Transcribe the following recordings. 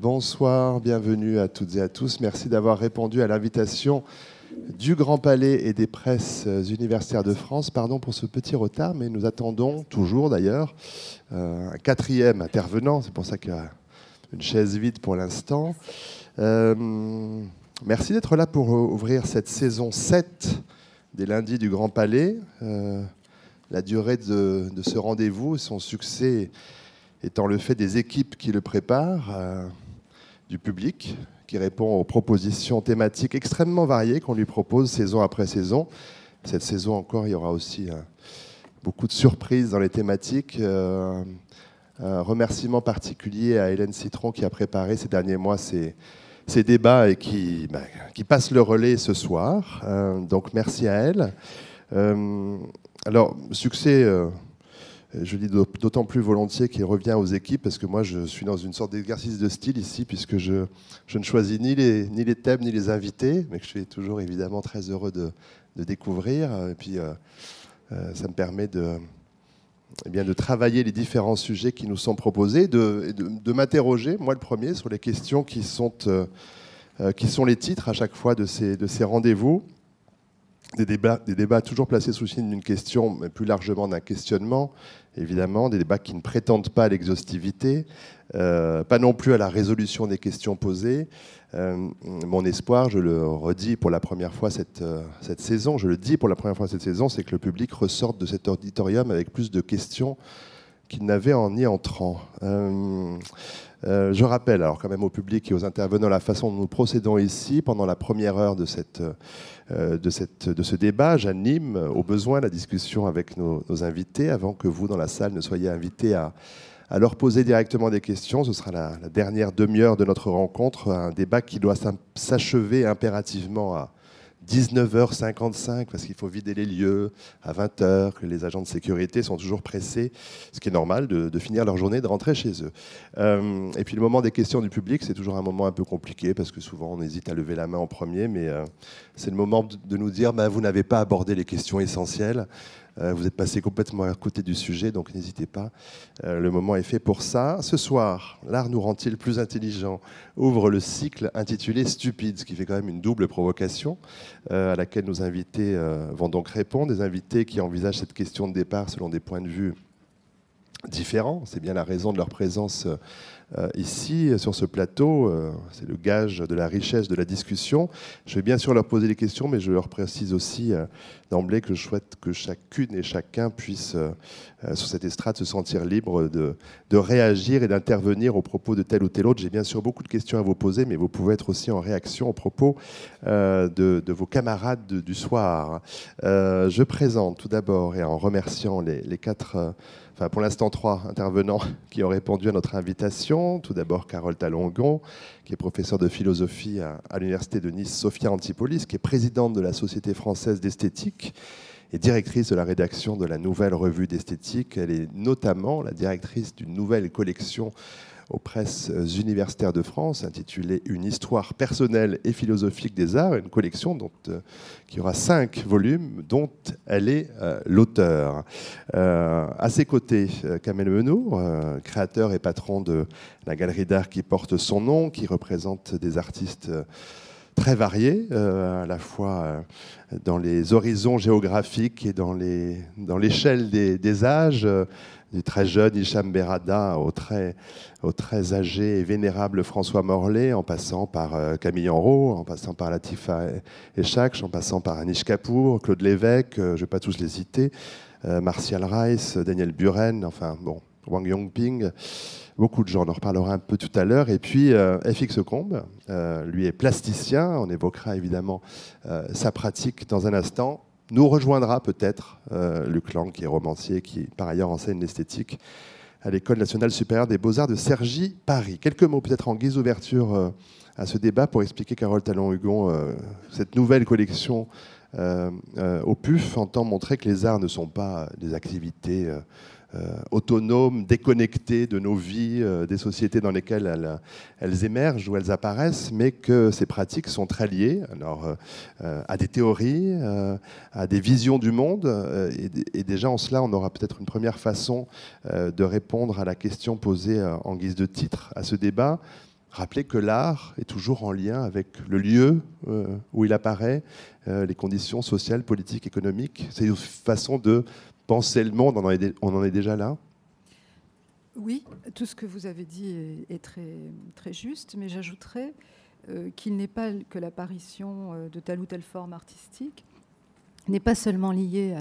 Bonsoir, bienvenue à toutes et à tous. Merci d'avoir répondu à l'invitation du Grand Palais et des presses universitaires de France. Pardon pour ce petit retard, mais nous attendons toujours d'ailleurs euh, un quatrième intervenant. C'est pour ça qu'il y a une chaise vide pour l'instant. Euh, merci d'être là pour ouvrir cette saison 7 des lundis du Grand Palais. Euh, la durée de, de ce rendez-vous, son succès étant le fait des équipes qui le préparent, du public qui répond aux propositions thématiques extrêmement variées qu'on lui propose saison après saison. Cette saison encore, il y aura aussi beaucoup de surprises dans les thématiques. Euh, un remerciement particulier à Hélène Citron qui a préparé ces derniers mois ces, débats et qui, bah, qui, passe le relais ce soir. Euh, donc merci à elle. Euh, alors, succès, je dis d'autant plus volontiers qu'il revient aux équipes parce que moi je suis dans une sorte d'exercice de style ici puisque je, ne choisis ni les, thèmes ni les invités, mais que je suis toujours évidemment très heureux de, découvrir. Et puis euh, ça me permet de, eh bien, de travailler les différents sujets qui nous sont proposés, de, de, m'interroger, moi le premier, sur les questions qui sont, euh, euh, qui sont les titres à chaque fois de ces rendez-vous. Des débats, toujours placés sous le signe d'une question, mais plus largement d'un questionnement, évidemment, des débats qui ne prétendent pas à l'exhaustivité, pas non plus à la résolution des questions posées, euh, mon espoir, je le redis pour la première fois cette, euh, cette saison, je le dis pour la première fois cette saison, c'est que le public ressorte de cet auditorium avec plus de questions qu'il n'avait en y entrant. Euh, je rappelle alors quand même au public et aux intervenants la façon dont nous procédons ici. Pendant la première heure de, cette, de, cette, de ce débat, j'anime au besoin la discussion avec nos, invités avant que vous, dans la salle, ne soyez invités à, à leur poser directement des questions. Ce sera la, dernière demi-heure de notre rencontre, un débat qui doit s'achever impérativement à 19h55 parce qu'il faut vider les lieux à 20h, que les agents de sécurité sont toujours pressés, ce qui est normal de, finir leur journée, de rentrer chez eux. Euh, et puis le moment des questions du public, c'est toujours un moment un peu compliqué parce que souvent on hésite à lever la main en premier, mais euh, c'est le moment de nous dire bah, vous n'avez pas abordé les questions essentielles. Euh, vous êtes passé complètement à côté du sujet, donc n'hésitez pas. Euh, le moment est fait pour ça. Ce soir, l'art nous rend-il plus intelligents ouvre le cycle intitulé Stupide, ce qui fait quand même une double provocation euh, à laquelle nos invités vont donc répondre. Des invités qui envisagent cette question de départ selon des points de vue différents. C'est bien la raison de leur présence euh, ici, sur ce plateau. Euh, c'est le gage de la richesse de la discussion. Je vais bien sûr leur poser des questions, mais je leur précise aussi euh, d'emblée que je souhaite que chacune et chacun puisse, sur cette estrade, se sentir libre de, de réagir et d'intervenir au propos de tel ou tel autre. J'ai bien sûr beaucoup de questions à vous poser, mais vous pouvez être aussi en réaction au propos de, de, vos camarades du soir. je présente tout d'abord, et en remerciant les, les quatre enfin pour l'instant trois intervenants qui ont répondu à notre invitation. Tout d'abord Carole Talongon, qui est professeure de philosophie à, l'Université de Nice, Sophia Antipolis, qui est présidente de la Société française d'esthétique et directrice de la rédaction de la nouvelle revue d'esthétique. Elle est notamment la directrice d'une nouvelle collection aux presses universitaires de France, intitulée Une histoire personnelle et philosophique des arts, une collection dont, euh, qui aura cinq volumes, dont elle est euh, l'auteur. Euh, à ses côtés, Kamel Menou, créateur et patron de la galerie d'art qui porte son nom, qui représente des artistes très variés, à la fois dans les horizons géographiques et dans l'échelle dans des, des, âges du très jeune Hicham Berada au très, âgé et vénérable François Morlaix, en passant par euh, Camille Enrault, en passant par Latifa Echak, en passant par Anish Kapoor, Claude Lévesque, euh, je ne vais pas tous les citer, euh, Martial Rice, Daniel Buren, enfin bon, Wang Yongping, beaucoup de gens, on en reparlera un peu tout à l'heure. Et puis FX Combe, lui est plasticien, on évoquera évidemment sa pratique dans un instant nous rejoindra peut-être euh, Luc Lang, qui est romancier, qui par ailleurs enseigne l'esthétique à l'École nationale supérieure des beaux-arts de Cergy, Paris. Quelques mots peut-être en guise d'ouverture euh, à ce débat pour expliquer, Carole Talon-Hugon, euh, cette nouvelle collection au PUF entend montrer que les arts ne sont pas des activités autonomes, déconnectées de nos vies, euh, des sociétés dans lesquelles elles, émergent ou elles apparaissent, mais que ces pratiques sont très liées alors, euh, à des théories, à des visions du monde. Et, déjà en cela, on aura peut-être une première façon de répondre à la question posée en guise de titre à ce débat. rappeler que l'art est toujours en lien avec le lieu où il apparaît, les conditions sociales, politiques, économiques. C'est une façon de penser le monde, on en est déjà là? Oui, tout ce que vous avez dit est, très, juste, mais j'ajouterais euh, qu'il n'est pas que l'apparition euh, de telle ou telle forme artistique n'est pas seulement liée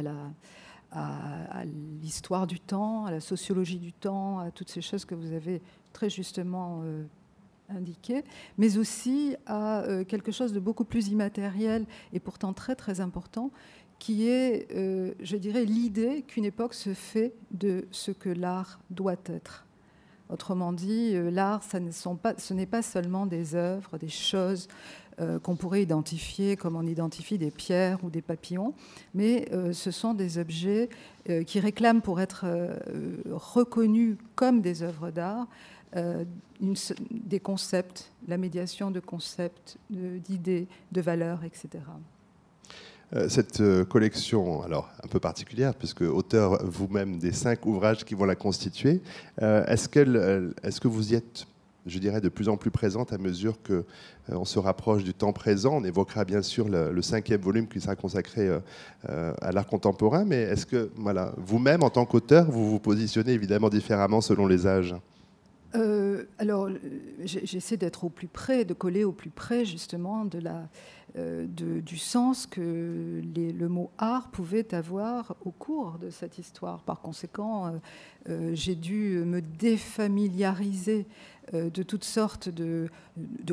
à, l'histoire du temps, à la sociologie du temps, à toutes ces choses que vous avez très justement euh, indiquées, mais aussi à quelque chose de beaucoup plus immatériel et pourtant très très important, qui est, euh, je dirais, l'idée qu'une époque se fait de ce que l'art doit être. Autrement dit, euh, l'art, ce n'est pas seulement des œuvres, des choses euh, qu'on pourrait identifier comme on identifie des pierres ou des papillons, mais ce sont des objets qui réclament pour être reconnus comme des œuvres d'art des concepts, la médiation de concepts, d'idées, de valeurs, etc. Euh, cette euh, collection, alors un peu particulière, puisque auteur vous-même des cinq ouvrages qui vont la constituer, euh, est-ce, est que vous y êtes, je dirais, de plus en plus présente à mesure qu'on se rapproche du temps présent? On évoquera bien sûr le, cinquième volume qui sera consacré à l'art contemporain, mais est-ce que voilà, vous-même, en tant qu'auteur, vous vous positionnez évidemment différemment selon les âges? Alors, j'essaie d'être au plus près, de coller au plus près justement de la, euh, du sens que le mot art pouvait avoir au cours de cette histoire. Par conséquent, euh, euh, j'ai dû me défamiliariser de toutes sortes de,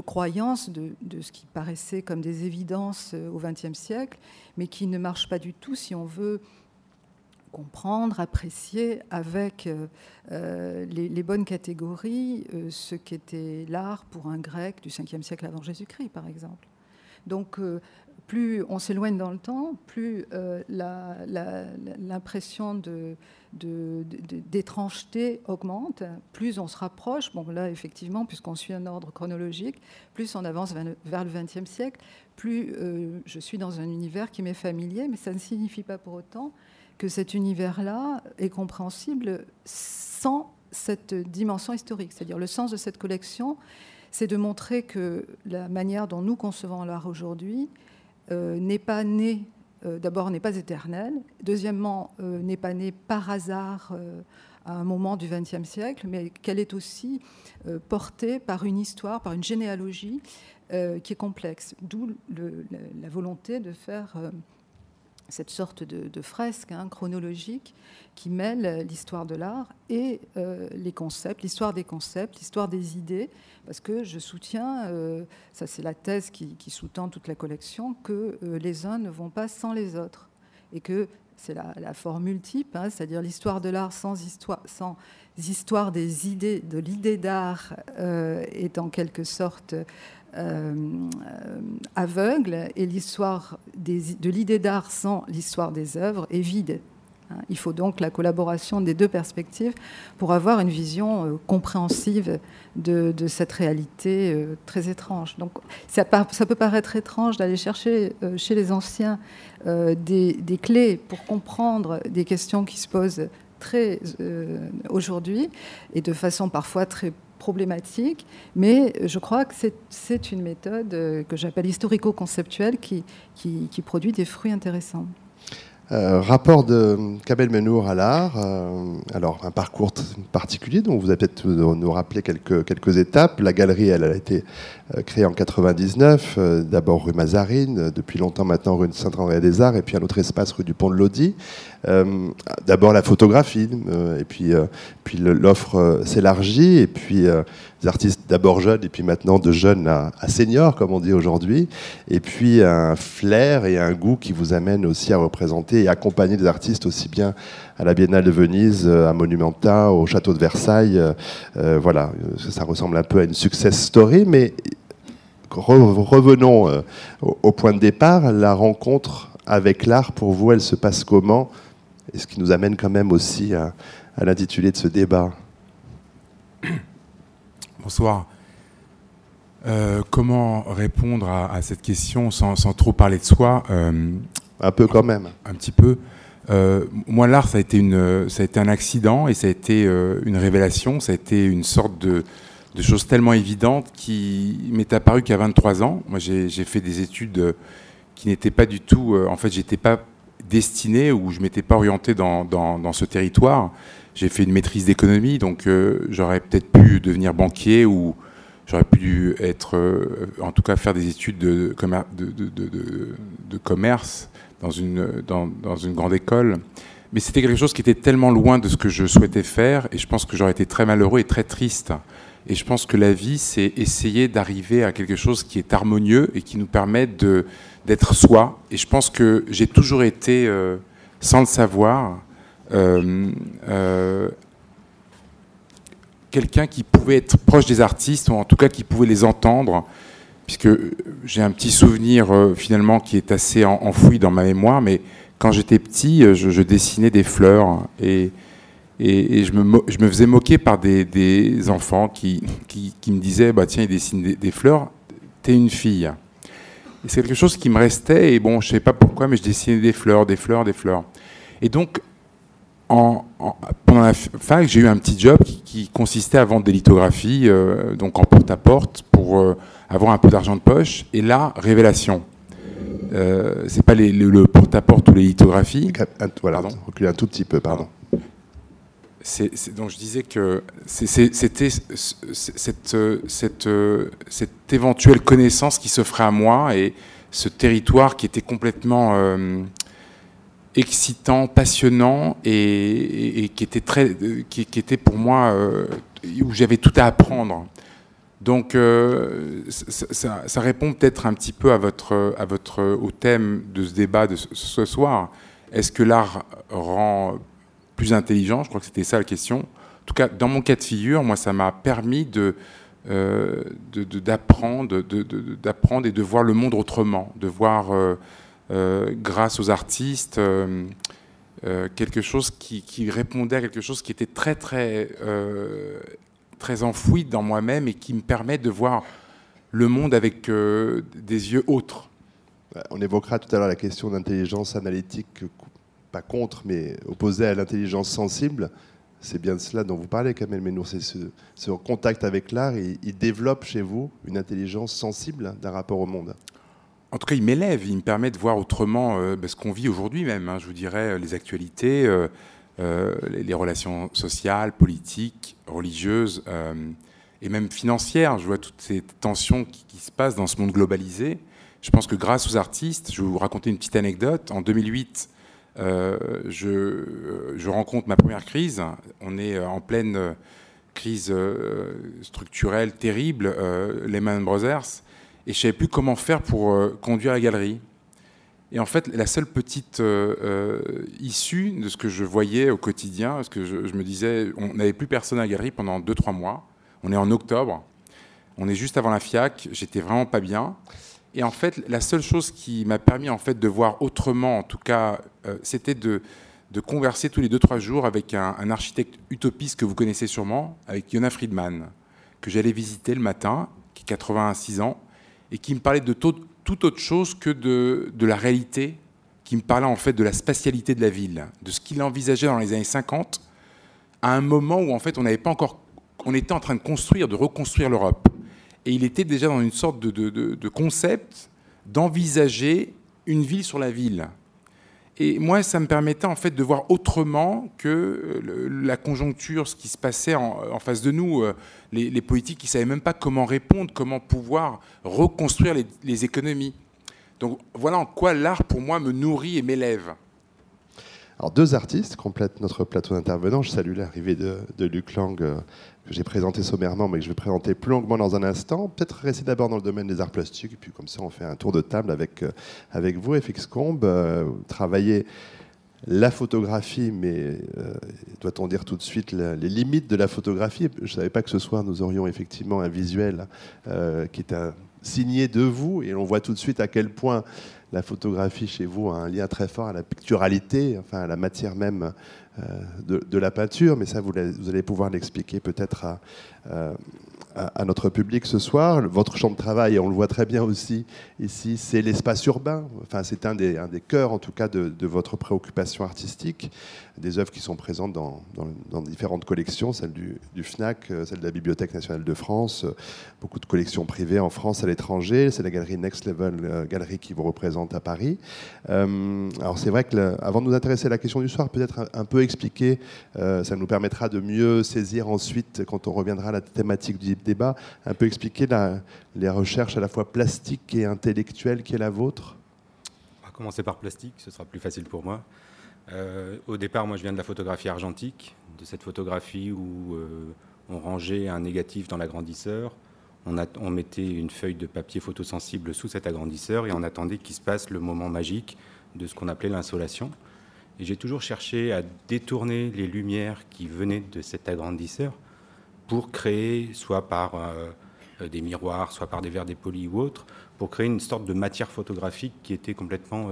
croyances, de, ce qui paraissait comme des évidences au XXe siècle, mais qui ne marchent pas du tout si on veut comprendre, apprécier avec les, bonnes catégories ce qu'était l'art pour un grec du 5e siècle avant Jésus-Christ, par exemple. Donc, euh, plus on s'éloigne dans le temps, plus euh, l'impression d'étrangeté augmente, plus on se rapproche, bon là effectivement, puisqu'on suit un ordre chronologique, plus on avance vers le XXe siècle, plus euh, je suis dans un univers qui m'est familier, mais ça ne signifie pas pour autant que cet univers-là est compréhensible sans cette dimension historique. C'est-à-dire le sens de cette collection, c'est de montrer que la manière dont nous concevons l'art aujourd'hui euh, n'est pas née, euh, d'abord n'est pas éternelle, deuxièmement euh, n'est pas née par hasard à un moment du XXe siècle, mais qu'elle est aussi portée par une histoire, par une généalogie qui est complexe, d'où la volonté de faire cette sorte de, fresque hein, chronologique qui mêle l'histoire de l'art et euh, les concepts, l'histoire des concepts, l'histoire des idées, parce que je soutiens, euh, ça c'est la thèse qui, sous-tend toute la collection, que euh, les uns ne vont pas sans les autres, et que c'est la, formule type, hein, c'est-à-dire l'histoire de l'art sans histoire, sans histoire des idées, de l'idée d'art est en quelque sorte euh, aveugle et l'histoire de l'idée d'art sans l'histoire des œuvres est vide. Hein. Il faut donc la collaboration des deux perspectives pour avoir une vision euh, compréhensive de, cette réalité euh, très étrange. Donc ça, peut paraître étrange d'aller chercher chez les anciens des, clés pour comprendre des questions qui se posent très aujourd'hui et de façon parfois très problématique, mais je crois que c'est une méthode euh, que j'appelle historico-conceptuelle qui, produit des fruits intéressants. Euh, rapport de Kabel Menour à l'art, euh, alors un parcours particulier dont vous allez peut-être nous rappeler quelques étapes. La galerie, elle a été créée en 99, d'abord rue Mazarine, depuis longtemps maintenant rue Saint-André-des-Arts, et puis un autre espace rue du Pont de Lodi. d'abord la photographie, et puis, puis l'offre s'élargit, et puis des artistes d'abord jeunes et puis maintenant de jeunes à, seniors, comme on dit aujourd'hui, et puis un flair et un goût qui vous amène aussi à représenter et accompagner des artistes aussi bien à la Biennale de Venise, à Monumenta, au Château de Versailles. Euh, euh, voilà, ça ressemble un peu à une success story, mais revenons euh, au, point de départ. La rencontre avec l'art, pour vous, elle se passe comment? Et ce qui nous amène quand même aussi à, à l'intitulé de ce débat. Bonsoir. Euh, comment répondre à, cette question sans, trop parler de soi? Euh, Un peu quand même. Un petit peu. Euh, moi, l'art, ça a été une, ça a été un accident et ça a été une révélation. Ça a été une sorte de, de choses tellement évidentes qui m'est apparu qu'à 23 ans. Moi, j'ai fait des études qui n'étaient pas du tout. en fait, j'étais pas destiné ou je m'étais pas orienté dans, ce territoire. J'ai fait une maîtrise d'économie, donc j'aurais peut-être pu devenir banquier ou j'aurais pu être, en tout cas, faire des études de, de, de, de commerce dans une, grande école. Mais c'était quelque chose qui était tellement loin de ce que je souhaitais faire, et je pense que j'aurais été très malheureux et très triste. Et je pense que la vie, c'est essayer d'arriver à quelque chose qui est harmonieux et qui nous permet d'être soi. Et je pense que j'ai toujours été, euh, sans le savoir, euh, euh, quelqu'un qui pouvait être proche des artistes, ou en tout cas qui pouvait les entendre, puisque j'ai un petit souvenir euh, finalement qui est assez enfoui dans ma mémoire, mais quand j'étais petit, euh, je, dessinais des fleurs et, je, me, faisais moquer par des, enfants qui, me disaient bah, Tiens, il dessine des, des fleurs, t'es une fille. C'est quelque chose qui me restait, et bon, je ne sais pas pourquoi, mais je dessinais des fleurs, des fleurs, des fleurs. Et donc, en, pendant la fac, j'ai eu un petit job qui, consistait à vendre des lithographies, euh, donc en porte-à-porte, pour avoir un peu d'argent de poche. Et là, révélation. Euh, c'est pas le, porte-à-porte ou les lithographies. voilà, reculer un tout petit peu, pardon. C'est, donc je disais que c'était cette, cette, cette, éventuelle connaissance qui s'offrait à moi et ce territoire qui était complètement euh, excitant, passionnant et, qui était très, qui, était pour moi euh, où j'avais tout à apprendre. Donc, euh, ça, répond peut-être un petit peu à votre, à votre, au thème de ce débat de ce soir. Est-ce que l'art rend plus intelligent? Je crois que c'était ça la question. En tout cas, dans mon cas de figure, moi, ça m'a permis de, euh, d'apprendre, d'apprendre et de voir le monde autrement, de voir, grâce aux artistes, quelque chose qui, répondait à quelque chose qui était très, très très enfoui dans moi-même et qui me permet de voir le monde avec euh, des yeux autres. On évoquera tout à l'heure la question d'intelligence analytique, pas contre, mais opposée à l'intelligence sensible. C'est bien de cela dont vous parlez, Kamel Menour. C'est ce, contact avec l'art. Il, il, développe chez vous une intelligence sensible d'un rapport au monde. En tout cas, il m'élève. Il me permet de voir autrement euh, ben, ce qu'on vit aujourd'hui même. Hein. je vous dirais euh, les actualités. Euh, les relations sociales, politiques, religieuses et même financières. Je vois toutes ces tensions qui, se passent dans ce monde globalisé. Je pense que grâce aux artistes, je vais vous raconter une petite anecdote. En 2008, euh, je, rencontre ma première crise. On est en pleine crise structurelle terrible, Lehman Brothers, et je savais plus comment faire pour conduire la galerie. Et en fait, la seule petite euh, euh, issue de ce que je voyais au quotidien, parce que je, me disais, on n'avait plus personne à la galerie pendant 2-3 mois. On est en octobre, on est juste avant la FIAC, j'étais vraiment pas bien. Et en fait, la seule chose qui m'a permis en fait de voir autrement, en tout cas, euh, c'était de, de, converser tous les 2-3 jours avec un, un, architecte utopiste que vous connaissez sûrement, avec Yona Friedman, que j'allais visiter le matin, qui a 86 ans, et qui me parlait de tout autre chose que de, de, la réalité, qui me parlait en fait de la spatialité de la ville, de ce qu'il envisageait dans les années 50, à un moment où en fait on n'avait pas encore, on était en train de construire, de reconstruire l'Europe, et il était déjà dans une sorte de, de, de concept d'envisager une ville sur la ville. Et moi, ça me permettait en fait de voir autrement que euh, la conjoncture, ce qui se passait en, face de nous, euh, les, politiques qui ne savaient même pas comment répondre, comment pouvoir reconstruire les, économies. Donc voilà en quoi l'art, pour moi, me nourrit et m'élève. Alors deux artistes complètent notre plateau d'intervenants. Je salue l'arrivée de, de, Luc Lang, euh, que j'ai présenté sommairement, mais que je vais présenter plus longuement dans un instant. Peut-être rester d'abord dans le domaine des arts plastiques, et puis comme ça on fait un tour de table avec, euh, avec vous, FX Combe. Euh, travailler la photographie, mais euh, doit-on dire tout de suite les limites de la photographie? Je ne savais pas que ce soir nous aurions effectivement un visuel qui est signé de vous, et on voit tout de suite à quel point la photographie chez vous a un lien très fort à la picturalité, enfin à la matière même euh, de, la peinture, mais ça vous, allez pouvoir l'expliquer peut-être à, euh, notre public ce soir. Votre champ de travail, on le voit très bien aussi ici, c'est l'espace urbain. Enfin, c'est un des, un des cœurs, en tout cas, de, votre préoccupation artistique. Des œuvres qui sont présentes dans, différentes collections, celle du, du, FNAC, euh, celle de la Bibliothèque nationale de France, euh, beaucoup de collections privées en France, à l'étranger. C'est la galerie Next Level, euh, galerie qui vous représente à Paris. alors, c'est vrai que, avant de nous intéresser à la question du soir, peut-être un, peu expliquer, ça nous permettra de mieux saisir ensuite, quand on reviendra à la thématique du débat, un peu expliquer les recherches à la fois plastiques et intellectuelles qui est la vôtre On va commencer par plastique, ce sera plus facile pour moi. Euh, au départ, moi je viens de la photographie argentique, de cette photographie où euh, on rangeait un négatif dans l'agrandisseur, on, mettait une feuille de papier photosensible sous cet agrandisseur et on attendait qu'il se passe le moment magique de ce qu'on appelait l'insolation. Et j'ai toujours cherché à détourner les lumières qui venaient de cet agrandisseur pour créer, soit par euh, des miroirs, soit par des verres dépolis ou autres, pour créer une sorte de matière photographique qui était complètement,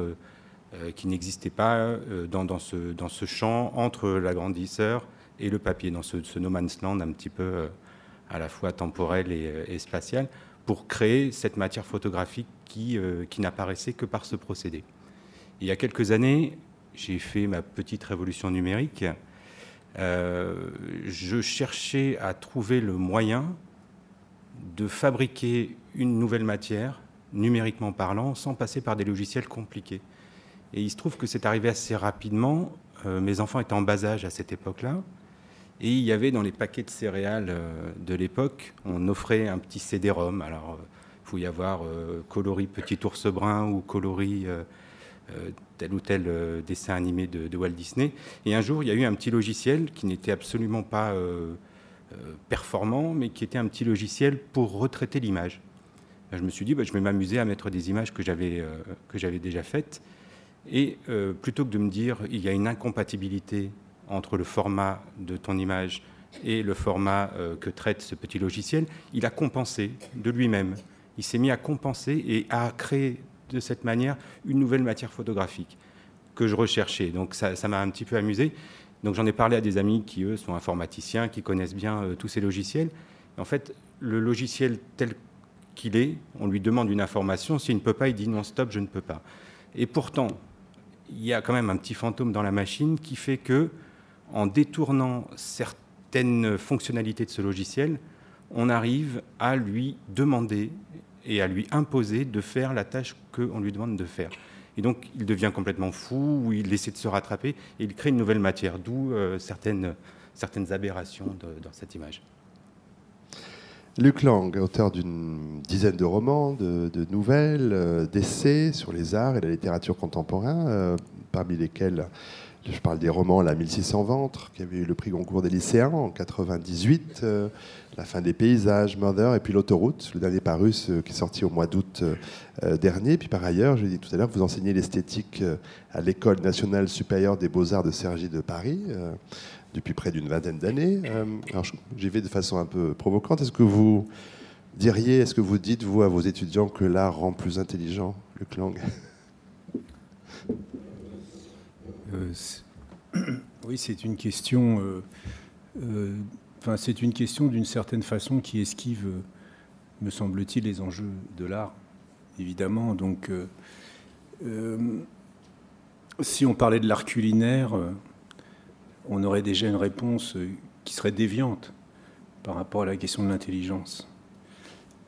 qui n'existait pas dans, dans, ce, ce champ entre l'agrandisseur et le papier, dans ce, no man's land un petit peu à la fois temporel et, spatial, pour créer cette matière photographique qui, n'apparaissait que par ce procédé. il y a quelques années, j'ai fait ma petite révolution numérique euh, je cherchais à trouver le moyen de fabriquer une nouvelle matière, numériquement parlant, sans passer par des logiciels compliqués. Et il se trouve que c'est arrivé assez rapidement. Euh, mes enfants étaient en bas âge à cette époque-là. Et il y avait dans les paquets de céréales euh, de l'époque, on offrait un petit CD-ROM. Alors, il faut y avoir coloris Petit ours brun ou coloris euh, tel ou tel euh, dessin animé de, Walt Disney. Et un jour, il y a eu un petit logiciel qui n'était absolument pas euh, performant, mais qui était un petit logiciel pour retraiter l'image. Je me suis dit, bah, je vais m'amuser à mettre des images que j'avais j'avais déjà faites. Et plutôt que de me dire, il y a une incompatibilité entre le format de ton image et le format que traite ce petit logiciel, il a compensé de lui-même. Il s'est mis à compenser et à créer de cette manière une nouvelle matière photographique que je recherchais. Donc ça m'a un petit peu amusé. Donc j'en ai parlé à des amis qui, eux, sont informaticiens, qui connaissent bien euh, tous ces logiciels. en fait, le logiciel tel qu'il est, on lui demande une information. S'il ne peut pas, il dit non, stop, je ne peux pas. Et pourtant, il y a quand même un petit fantôme dans la machine qui fait que, en détournant certaines fonctionnalités de ce logiciel, on arrive à lui demander et à lui imposer de faire la tâche qu'on lui demande de faire. Et donc, il devient complètement fou, ou il essaie de se rattraper, et il crée une nouvelle matière, d'où euh, certaines, certaines aberrations dans cette image. Luc Lang, auteur d'une dizaine de romans, de, nouvelles, euh, d'essais sur les arts et la littérature contemporaine, euh, parmi lesquels je parle des romans La 1600 ventres, qui avait eu le prix Goncourt des lycéens en 98, euh, La fin des paysages, Mother, et puis L'autoroute, le dernier paru, qui est sorti au mois d'août euh, dernier. Puis par ailleurs, je l'ai dit tout à l'heure, vous enseignez l'esthétique à l'École nationale supérieure des beaux-arts de Cergy de Paris depuis près d'une vingtaine d'années. alors j'y vais de façon un peu provocante. Est-ce que vous diriez, est-ce que vous dites, vous, à vos étudiants, que l'art rend plus intelligent, Luc Lang euh, oui, c'est une question. Euh, euh, enfin, c'est une question d'une certaine façon qui esquive, me semble-t-il, les enjeux de l'art, évidemment. Donc, si on parlait de l'art culinaire, on aurait déjà une réponse qui serait déviante par rapport à la question de l'intelligence.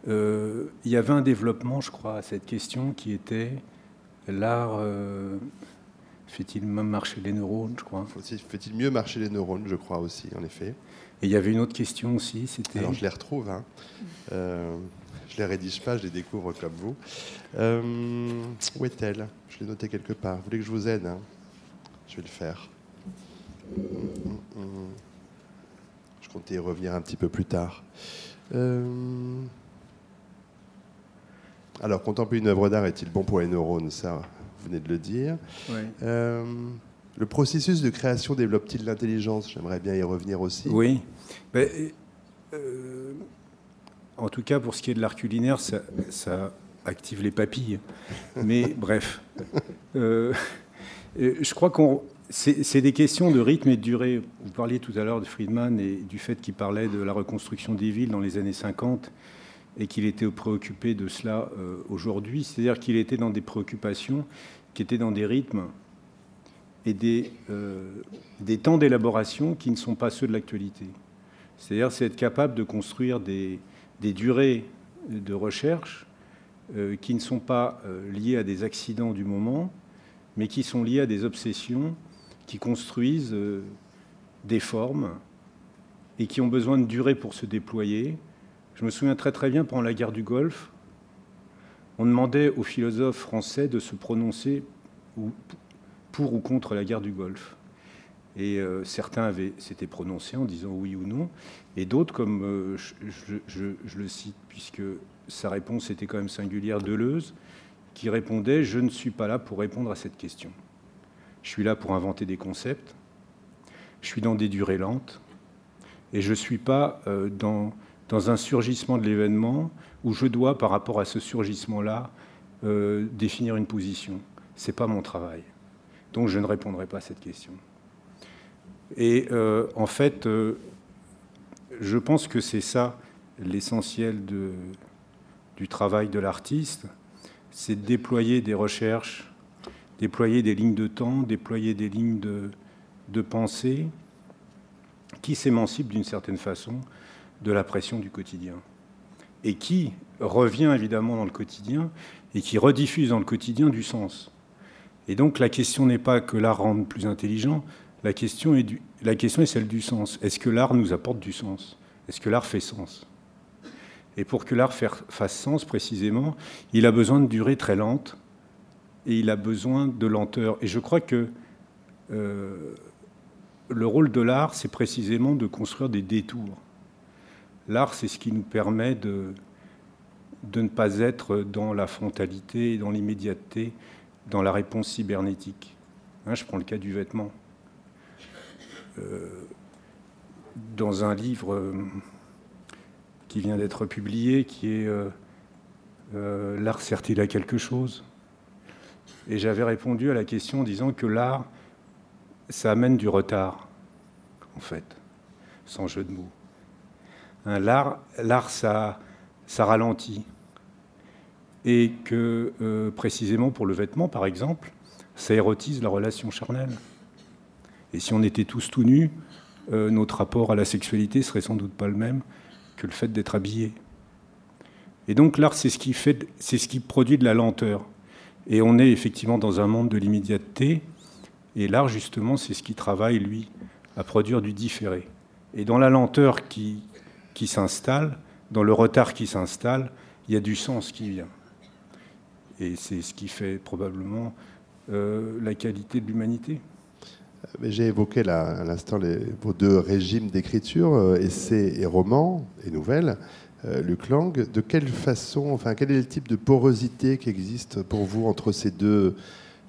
il y avait un développement, je crois, à cette question qui était l'art fait-il même marcher les neurones, je crois Fait-il mieux marcher les neurones, je crois aussi, en effet. Et il y avait une autre question aussi, c'était... Alors je les retrouve, hein. Euh, je les rédige pas, je les découvre comme vous. Euh, où est-elle? Je l'ai notée quelque part. Vous voulez que je vous aide hein? Je vais le faire. Je comptais y revenir un petit peu plus tard. Euh, alors, contempler une œuvre d'art est-il bon pour les neurones? Ça, vous venez de le dire. Euh, le processus de création développe-t-il l'intelligence? J'aimerais bien y revenir aussi. Oui. Ben, euh, en tout cas, pour ce qui est de l'art culinaire, ça, active les papilles. Mais bref, euh, je crois qu'on c'est des questions de rythme et de durée. Vous parliez tout à l'heure de Friedman et du fait qu'il parlait de la reconstruction des villes dans les années 50 et qu'il était préoccupé de cela euh, aujourd'hui. C'est-à-dire qu'il était dans des préoccupations qui étaient dans des rythmes et des, euh, des temps d'élaboration qui ne sont pas ceux de l'actualité. C'est-à-dire c'est être capable de construire des, des durées de recherche euh, qui ne sont pas liées à des accidents du moment, mais qui sont liées à des obsessions qui construisent des formes et qui ont besoin de durée pour se déployer, je me souviens très très bien pendant la guerre du Golfe, on demandait aux philosophes français de se prononcer pour ou contre la guerre du Golfe. Et euh, certains s'étaient prononcés en disant oui ou non, et d'autres, comme euh, je, le cite, puisque sa réponse était quand même singulière, Deleuze, qui répondait Je ne suis pas là pour répondre à cette question. Je suis là pour inventer des concepts, je suis dans des durées lentes, et je ne suis pas euh, dans dans un surgissement de l'événement où je dois, par rapport à ce surgissement-là, euh, définir une position. Ce n'est pas mon travail. Donc je ne répondrai pas à cette question. Et euh, en fait, je pense que c'est ça l'essentiel du travail de l'artiste, c'est de déployer des recherches, déployer des lignes de temps, déployer des lignes de, pensée qui s'émancipent d'une certaine façon de la pression du quotidien. Et qui revient évidemment dans le quotidien et qui rediffuse dans le quotidien du sens. Et donc la question n'est pas que l'art rende plus intelligent, la question est, la question est celle du sens. Est-ce que l'art nous apporte du sens? Est-ce que l'art fait sens? Et pour que l'art fasse sens précisément, il a besoin de durée très lente et il a besoin de lenteur. Et je crois que euh, le rôle de l'art, c'est précisément de construire des détours. L'art, c'est ce qui nous permet de, ne pas être dans la frontalité, dans l'immédiateté, dans la réponse cybernétique. Hein, je prends le cas du vêtement. Euh, dans un livre euh, qui vient d'être publié, qui est L'art sert-il à quelque chose? Et j'avais répondu à la question en disant que l'art, ça amène du retard, en fait, sans jeu de mots. Hein, l'art, ça, ralentit. Et que euh, précisément pour le vêtement, par exemple, ça érotise la relation charnelle. Et si on était tous tout nus, euh, notre rapport à la sexualité serait sans doute pas le même que le fait d'être habillé. Et donc l'art, c'est ce c'est ce qui produit de la lenteur. Et on est effectivement dans un monde de l'immédiateté. Et l'art, justement, c'est ce qui travaille, lui, à produire du différé. Et dans la lenteur qui, qui s'installe, dans le retard qui s'installe, il y a du sens qui vient. Et c'est ce qui fait probablement euh, la qualité de l'humanité. J'ai évoqué à l'instant vos deux régimes d'écriture, euh, essais et romans et nouvelles. Euh, Luc Lang, de quelle façon, enfin, quel est le type de porosité qui existe pour vous entre ces deux,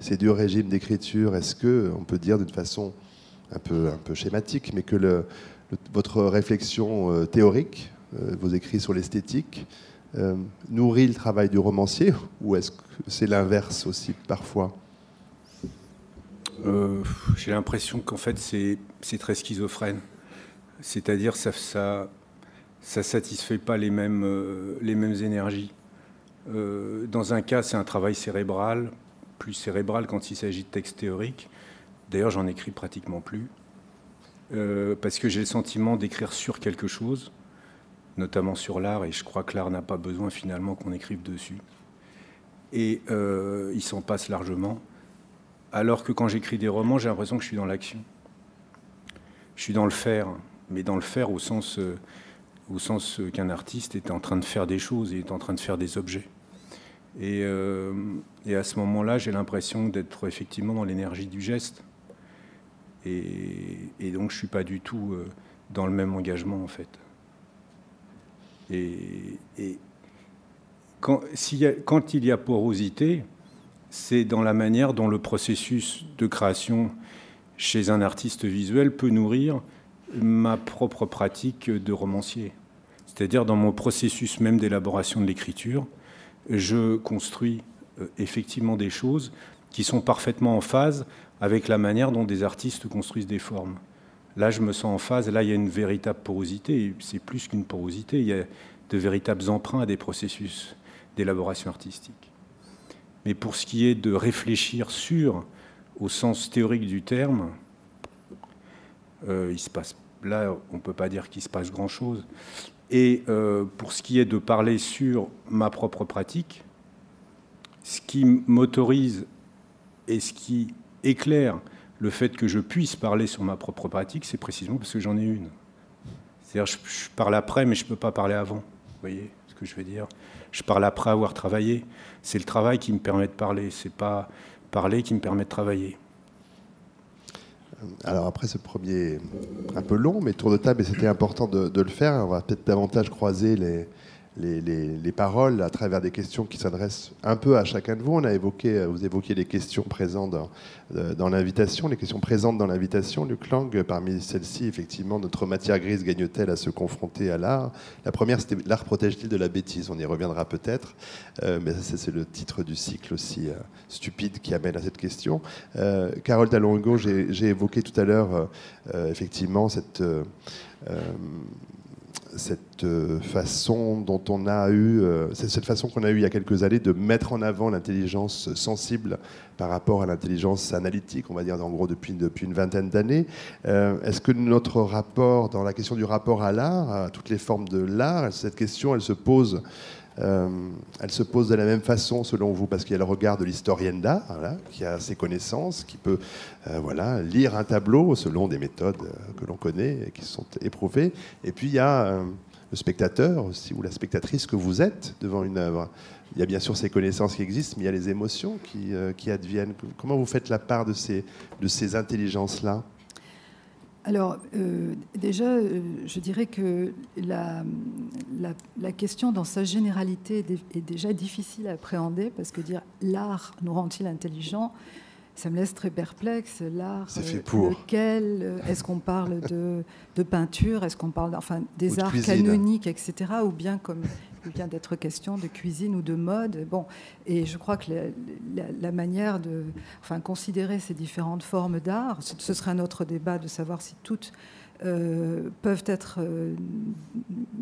ces deux régimes d'écriture? Est-ce que on peut dire d'une façon un peu, un peu schématique, mais que votre réflexion euh, théorique, euh, vos écrits sur l'esthétique, euh, nourrit le travail du romancier ou est-ce que c'est l'inverse aussi parfois? J'ai l'impression qu'en fait c'est très schizophrène. C'est-à-dire ça, ça ça satisfait pas les mêmes, les mêmes énergies. dans un cas, c'est un travail cérébral, plus cérébral quand il s'agit de textes théoriques. D'ailleurs, j'en écris pratiquement plus. Euh, parce que j'ai le sentiment d'écrire sur quelque chose, notamment sur l'art, et je crois que l'art n'a pas besoin finalement qu'on écrive dessus. Et euh, il s'en passe largement. Alors que quand j'écris des romans, j'ai l'impression que je suis dans l'action. Je suis dans le faire, mais dans le faire au sens, euh, au sens qu'un artiste est en train de faire des choses et est en train de faire des objets. Et, et à ce moment-là, j'ai l'impression d'être effectivement dans l'énergie du geste. Et, donc, je ne suis pas du tout euh, dans le même engagement, en fait. Et, quand, il y a porosité, c'est dans la manière dont le processus de création chez un artiste visuel peut nourrir ma propre pratique de romancier. C'est-à-dire dans mon processus même d'élaboration de l'écriture, je construis euh, effectivement des choses qui sont parfaitement en phase avec la manière dont des artistes construisent des formes. Là, je me sens en phase. Là, il y a une véritable porosité. C'est plus qu'une porosité. Il y a de véritables emprunts à des processus d'élaboration artistique. Mais pour ce qui est de réfléchir sur, au sens théorique du terme, euh, il se passe là, on ne peut pas dire qu'il se passe grand-chose. Et euh, pour ce qui est de parler sur ma propre pratique, ce qui m'autorise et ce qui éclaire le fait que je puisse parler sur ma propre pratique, c'est précisément parce que j'en ai une. C'est-à-dire, je, je, parle après, mais je ne peux pas parler avant. Vous voyez ce que je veux dire? Je parle après avoir travaillé. C'est le travail qui me permet de parler. C'est pas parler qui me permet de travailler. Alors après ce premier un peu long, mais tour de table, et c'était important de, le faire, on va peut-être davantage croiser les, les, les, paroles à travers des questions qui s'adressent un peu à chacun de vous. On a évoqué, vous évoquiez les questions présentes dans, dans l'invitation, les questions présentes dans l'invitation. Luc Lang, parmi celles-ci, effectivement, notre matière grise gagne-t-elle à se confronter à l'art? La première, c'était l'art protège-t-il de la bêtise? On y reviendra peut-être, euh, mais c'est le titre du cycle aussi euh, stupide qui amène à cette question. Euh, Carole Talongo, j'ai évoqué tout à l'heure, euh, effectivement, cette cette euh, façon dont on a eu, euh, cette façon qu'on a eu il y a quelques années de mettre en avant l'intelligence sensible par rapport à l'intelligence analytique, on va dire en gros depuis, depuis une vingtaine d'années. Euh, est-ce que notre rapport, dans la question du rapport à l'art, à toutes les formes de l'art, cette question, elle se pose euh, elle se pose de la même façon selon vous parce qu'il y a le regard de l'historienne d'art qui a ses connaissances, qui peut euh, voilà, lire un tableau selon des méthodes euh, que l'on connaît et qui sont éprouvées. Et puis il y a le spectateur aussi ou la spectatrice que vous êtes devant une œuvre. Il y a bien sûr ces connaissances qui existent, mais il y a les émotions qui, adviennent. Comment vous faites la part de ces intelligences-là? Alors, euh, déjà, euh, je dirais que la, la, la, question dans sa généralité est déjà difficile à appréhender parce que dire l'art nous rend-il intelligent ça me laisse très perplexe. L'art, euh, lequel euh, Est-ce qu'on parle de, de peinture Est-ce qu'on parle enfin, des arts cuisine. canoniques, etc. Ou bien, comme il vient d'être question, de cuisine ou de mode Bon, et je crois que la, manière de enfin, considérer ces différentes formes d'art, ce serait un autre débat de savoir si toutes euh, peuvent être euh,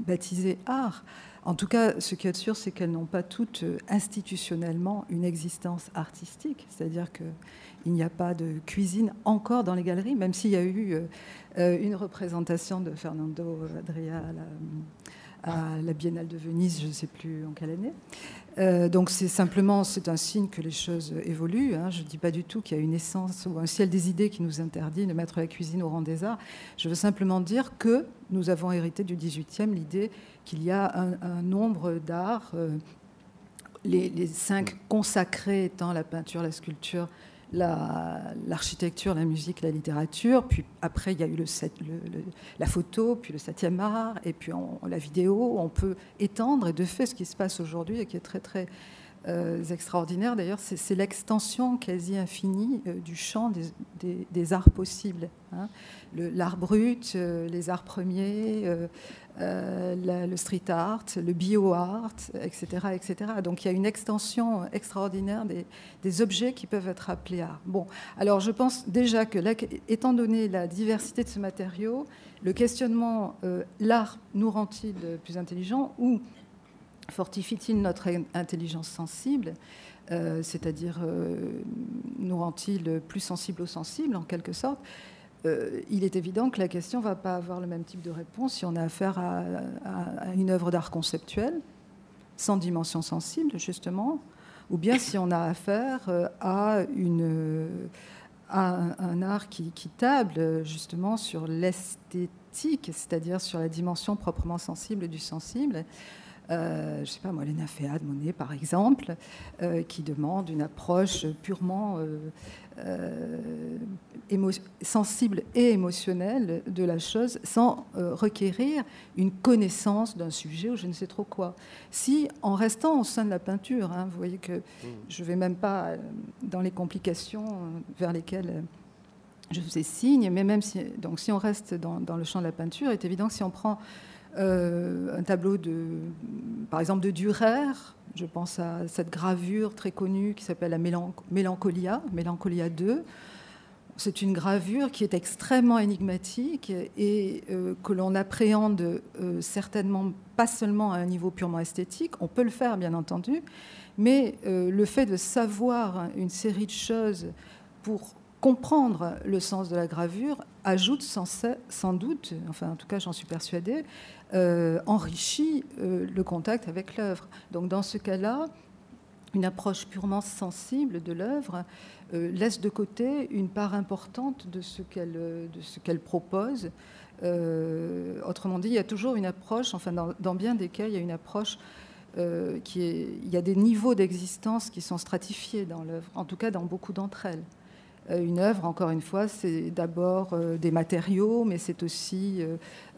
baptisées art. En tout cas, ce qui est sûr, c'est qu'elles n'ont pas toutes euh, institutionnellement une existence artistique, c'est-à-dire qu'il n'y a pas de cuisine encore dans les galeries, même s'il y a eu une représentation de Fernando Adria à la, à la Biennale de Venise, je ne sais plus en quelle année. Euh, donc c'est simplement c'est un signe que les choses évoluent. Hein. Je ne dis pas du tout qu'il y a une essence ou un ciel des idées qui nous interdit de mettre la cuisine au rang des arts. Je veux simplement dire que nous avons hérité du 18e l'idée qu'il y a un, nombre d'arts, euh, les, cinq consacrés étant la peinture, la sculpture, l'architecture, la, la, musique, la littérature. Puis après, il y a eu le, la photo, puis le septième art, et puis la vidéo. On peut étendre, et de fait, ce qui se passe aujourd'hui, et qui est très, très euh, extraordinaire d'ailleurs, c'est l'extension quasi infinie euh, du champ des arts possibles. Hein. L'art brut, euh, les arts premiers, euh, le street art, le bio-art, etc., etc. Donc il y a une extension extraordinaire des, objets qui peuvent être appelés art. Bon, alors je pense déjà que, étant donné la diversité de ce matériau, le questionnement, euh, l'art nous rend-il plus intelligents ou fortifie-t-il notre intelligence sensible euh, c'est-à-dire nous rend-il plus sensibles aux sensibles en quelque sorte? Euh, il est évident que la question ne va pas avoir le même type de réponse si on a affaire à, une œuvre d'art conceptuelle, sans dimension sensible, justement, ou bien si on a affaire euh, à, un, art qui, table justement sur l'esthétique, c'est-à-dire sur la dimension proprement sensible du sensible. Euh, je ne sais pas moi, Léna Féa Monet par exemple, qui demande une approche purement sensible et émotionnelle de la chose sans euh, requérir une connaissance d'un sujet ou je ne sais trop quoi. Si, en restant au sein de la peinture, hein, vous voyez que mmh. je ne vais même pas euh, dans les complications vers lesquelles je faisais signe, mais même si, donc, si on reste dans, dans le champ de la peinture, il est évident que si on prend euh, un tableau de, par exemple, de Dürer. Je pense à cette gravure très connue qui s'appelle la Mélancolia, Mélancolia 2. c'est une gravure qui est extrêmement énigmatique et euh, que l'on appréhende euh, certainement pas seulement à un niveau purement esthétique, on peut le faire bien entendu, mais euh, le fait de savoir une série de choses pour comprendre le sens de la gravure ajoute sans, doute, enfin en tout cas j'en suis persuadée, enrichit le contact avec l'œuvre. Donc dans ce cas-là, une approche purement sensible de l'œuvre euh, laisse de côté une part importante de ce qu'elle, propose. Euh, autrement dit, il y a toujours une approche, enfin dans, bien des cas, il y a une approche euh, qui est, il y a des niveaux d'existence qui sont stratifiés dans l'œuvre, en tout cas dans beaucoup d'entre elles. Euh, une œuvre, encore une fois, c'est d'abord euh, des matériaux, mais c'est aussi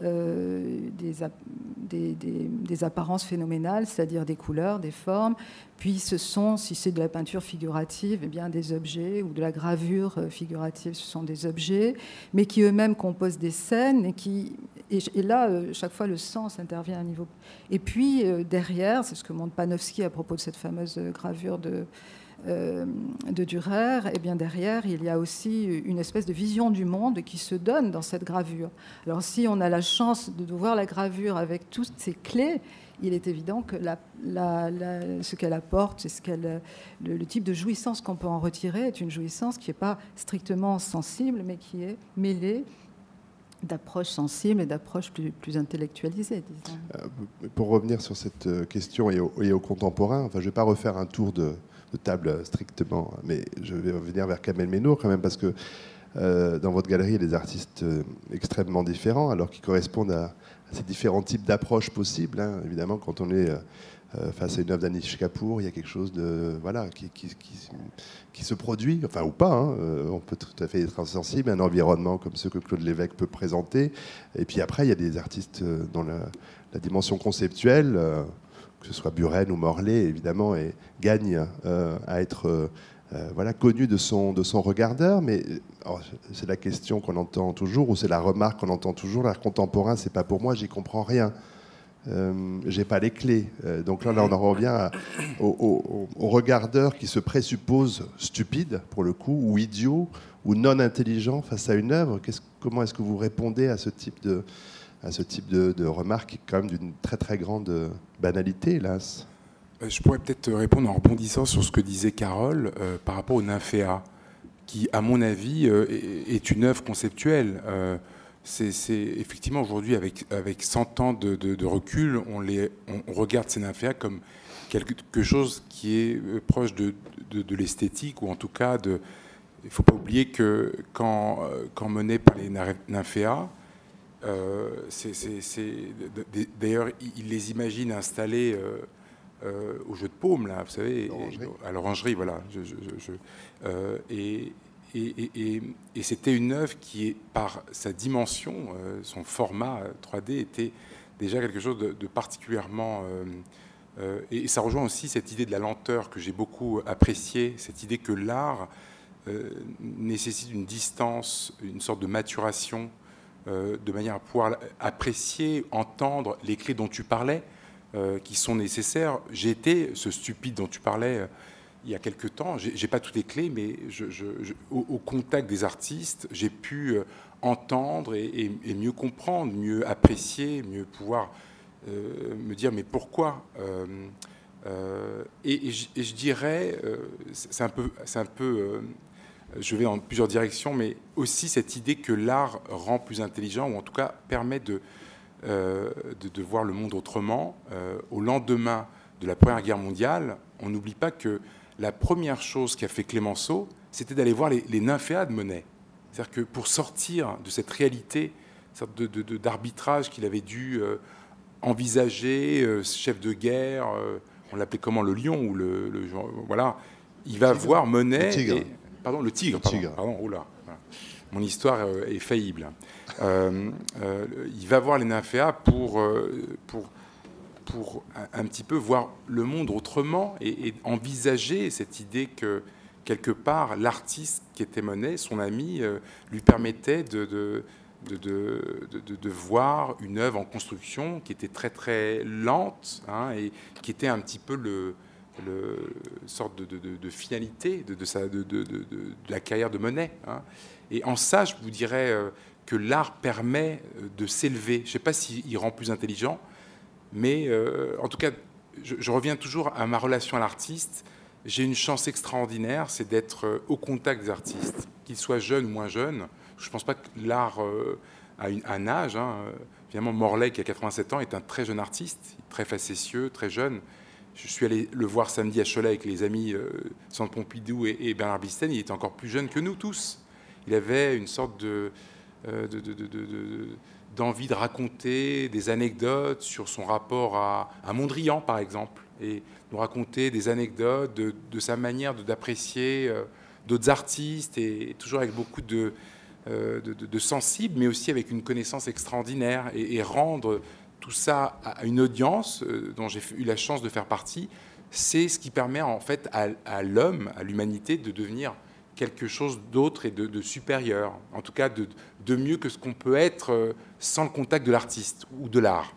euh, des, apparences phénoménales, c'est-à-dire des couleurs, des formes. Puis ce sont, si c'est de la peinture figurative, eh bien des objets, ou de la gravure figurative, ce sont des objets, mais qui eux-mêmes composent des scènes et qui et, là, chaque fois, le sens intervient à un niveau. Et puis, derrière, c'est ce que montre Panofsky à propos de cette fameuse gravure de, de Dürer, et bien derrière, il y a aussi une espèce de vision du monde qui se donne dans cette gravure. Alors si on a la chance de voir la gravure avec toutes ces clés, il est évident que ce qu'elle apporte, ce qu'elle, le, type de jouissance qu'on peut en retirer est une jouissance qui n'est pas strictement sensible, mais qui est mêlée d'approches sensibles et d'approches plus, intellectualisées. Euh, pour revenir sur cette euh, question et au, et au contemporain, enfin, je ne vais pas refaire un tour de, table strictement. Mais je vais revenir vers Kamel Ménour quand même parce que euh, dans votre galerie, il y a des artistes euh, extrêmement différents, alors qui correspondent à, ces différents types d'approches possibles. Hein. Évidemment, quand on est euh, face à une œuvre d'Anish Kapoor, il y a quelque chose de voilà qui, se produit, enfin ou pas. Hein. on peut tout à fait être insensible à un environnement comme ce que Claude Lévesque peut présenter. Et puis après, il y a des artistes dans la dimension conceptuelle que ce soit Buren ou Morlaix, évidemment, et gagne euh, à être euh, euh, voilà, connu de son, de son regardeur. Mais c'est la question qu'on entend toujours, ou c'est la remarque qu'on entend toujours l'art contemporain, c'est pas pour moi, j'y comprends rien. Euh, j'ai pas les clés. donc là, on en revient au, regardeur qui se présuppose stupide, pour le coup, ou idiot, ou non intelligent face à une œuvre. comment est-ce que vous répondez à ce type de, à ce type de, de remarque, quand même d'une très très grande banalité, hélas. Euh, je pourrais peut-être répondre en rebondissant sur ce que disait Carole euh, par rapport au Nymphéa, qui, à mon avis, euh, est une œuvre conceptuelle. c'est effectivement aujourd'hui, avec, avec 100 ans de, recul, on, regarde ces Nymphéas comme quelque chose qui est proche de, l'esthétique, ou en tout cas, il ne faut pas oublier que quand, quand mené par les Nymphéas, d'ailleurs, il les imagine installés euh, euh, au jeu de paume, là, vous savez, à l'orangerie, voilà. et, et, c'était une œuvre qui, par sa dimension, son format 3D, était déjà quelque chose de, particulièrement... et ça rejoint aussi cette idée de la lenteur que j'ai beaucoup appréciée, cette idée que l'art nécessite une distance, une sorte de maturation euh, de manière à pouvoir apprécier, entendre les clés dont tu parlais, euh, qui sont nécessaires. J'ai été ce stupide dont tu parlais euh, il y a quelque temps. J'ai pas toutes les clés, mais au, contact des artistes, j'ai pu entendre et, mieux comprendre, mieux apprécier, mieux pouvoir me dire mais pourquoi. Et, je, dirais, c'est un peu, un peu je vais dans plusieurs directions, mais aussi cette idée que l'art rend plus intelligent, ou en tout cas permet de, euh, de, voir le monde autrement. Euh, au lendemain de la Première Guerre mondiale, on n'oublie pas que la première chose qu'a fait Clémenceau, c'était d'aller voir les, nymphéas de Monet. C'est-à-dire que pour sortir de cette réalité d'arbitrage qu'il avait dû euh, envisager, chef de guerre, on l'appelait comment, le lion ou le, voilà, il va voir Monet. Et, Pardon, le tigre. Pardon, Mon histoire euh, est faillible. Euh, euh, il va voir les nymphéas pour, pour, pour un, petit peu voir le monde autrement et, envisager cette idée que, quelque part, l'artiste qui était Monet, son ami, lui permettait de, de de, de, de, voir une œuvre en construction qui était très très lente hein, et qui était un petit peu le, le sorte de, finalité de, la carrière de Monet. Hein. Et en ça, je vous dirais que l'art permet de s'élever. Je ne sais pas s'il rend plus intelligent, mais en tout cas, je, reviens toujours à ma relation à l'artiste. J'ai une chance extraordinaire, c'est d'être au contact des artistes, qu'ils soient jeunes ou moins jeunes. Je ne pense pas que l'art a un âge. Hein. Finalement, Morlaix, qui a 87 ans, est un très jeune artiste, très facétieux, très jeune. Je suis allé le voir samedi à Cholet avec les amis euh, Sandre Pompidou et, Bernard Bisten. Il était encore plus jeune que nous tous. Il avait une sorte euh, d'envie de, raconter des anecdotes sur son rapport à, Mondrian, par exemple, et nous raconter des anecdotes de, sa manière d'apprécier euh, d'autres artistes, et toujours avec beaucoup de, euh, sensible, mais aussi avec une connaissance extraordinaire, et, rendre tout ça à une audience euh, dont j'ai eu la chance de faire partie, c'est ce qui permet en fait à, l'homme, à l'humanité, de devenir quelque chose d'autre et de, supérieur, en tout cas de, mieux que ce qu'on peut être euh, sans le contact de l'artiste ou de l'art.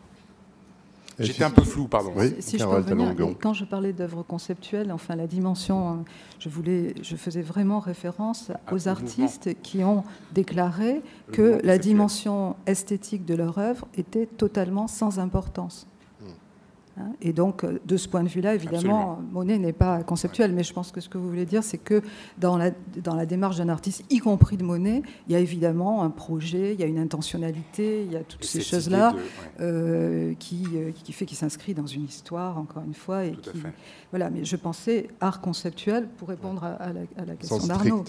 J'étais un peu flou, pardon. si je peux quand je parlais d'œuvres conceptuelles, enfin la dimension, hein, je voulais, je faisais vraiment référence ah, aux artistes qui ont déclaré que la dimension esthétique de leur œuvre était totalement sans importance. Hein, et donc, euh, de ce point de vue-là, évidemment, Monet n'est pas conceptuel, mais je pense que ce que vous voulez dire, c'est que dans la, dans la démarche d'un artiste, y compris de Monet, il y a évidemment un projet, il y a une intentionnalité, il y a toutes ces choses-là euh, qui, euh, qui fait qu'il s'inscrit dans une histoire, encore une fois. Et qui, Voilà, mais je pensais art conceptuel pour répondre à, la, question d'Arnaud.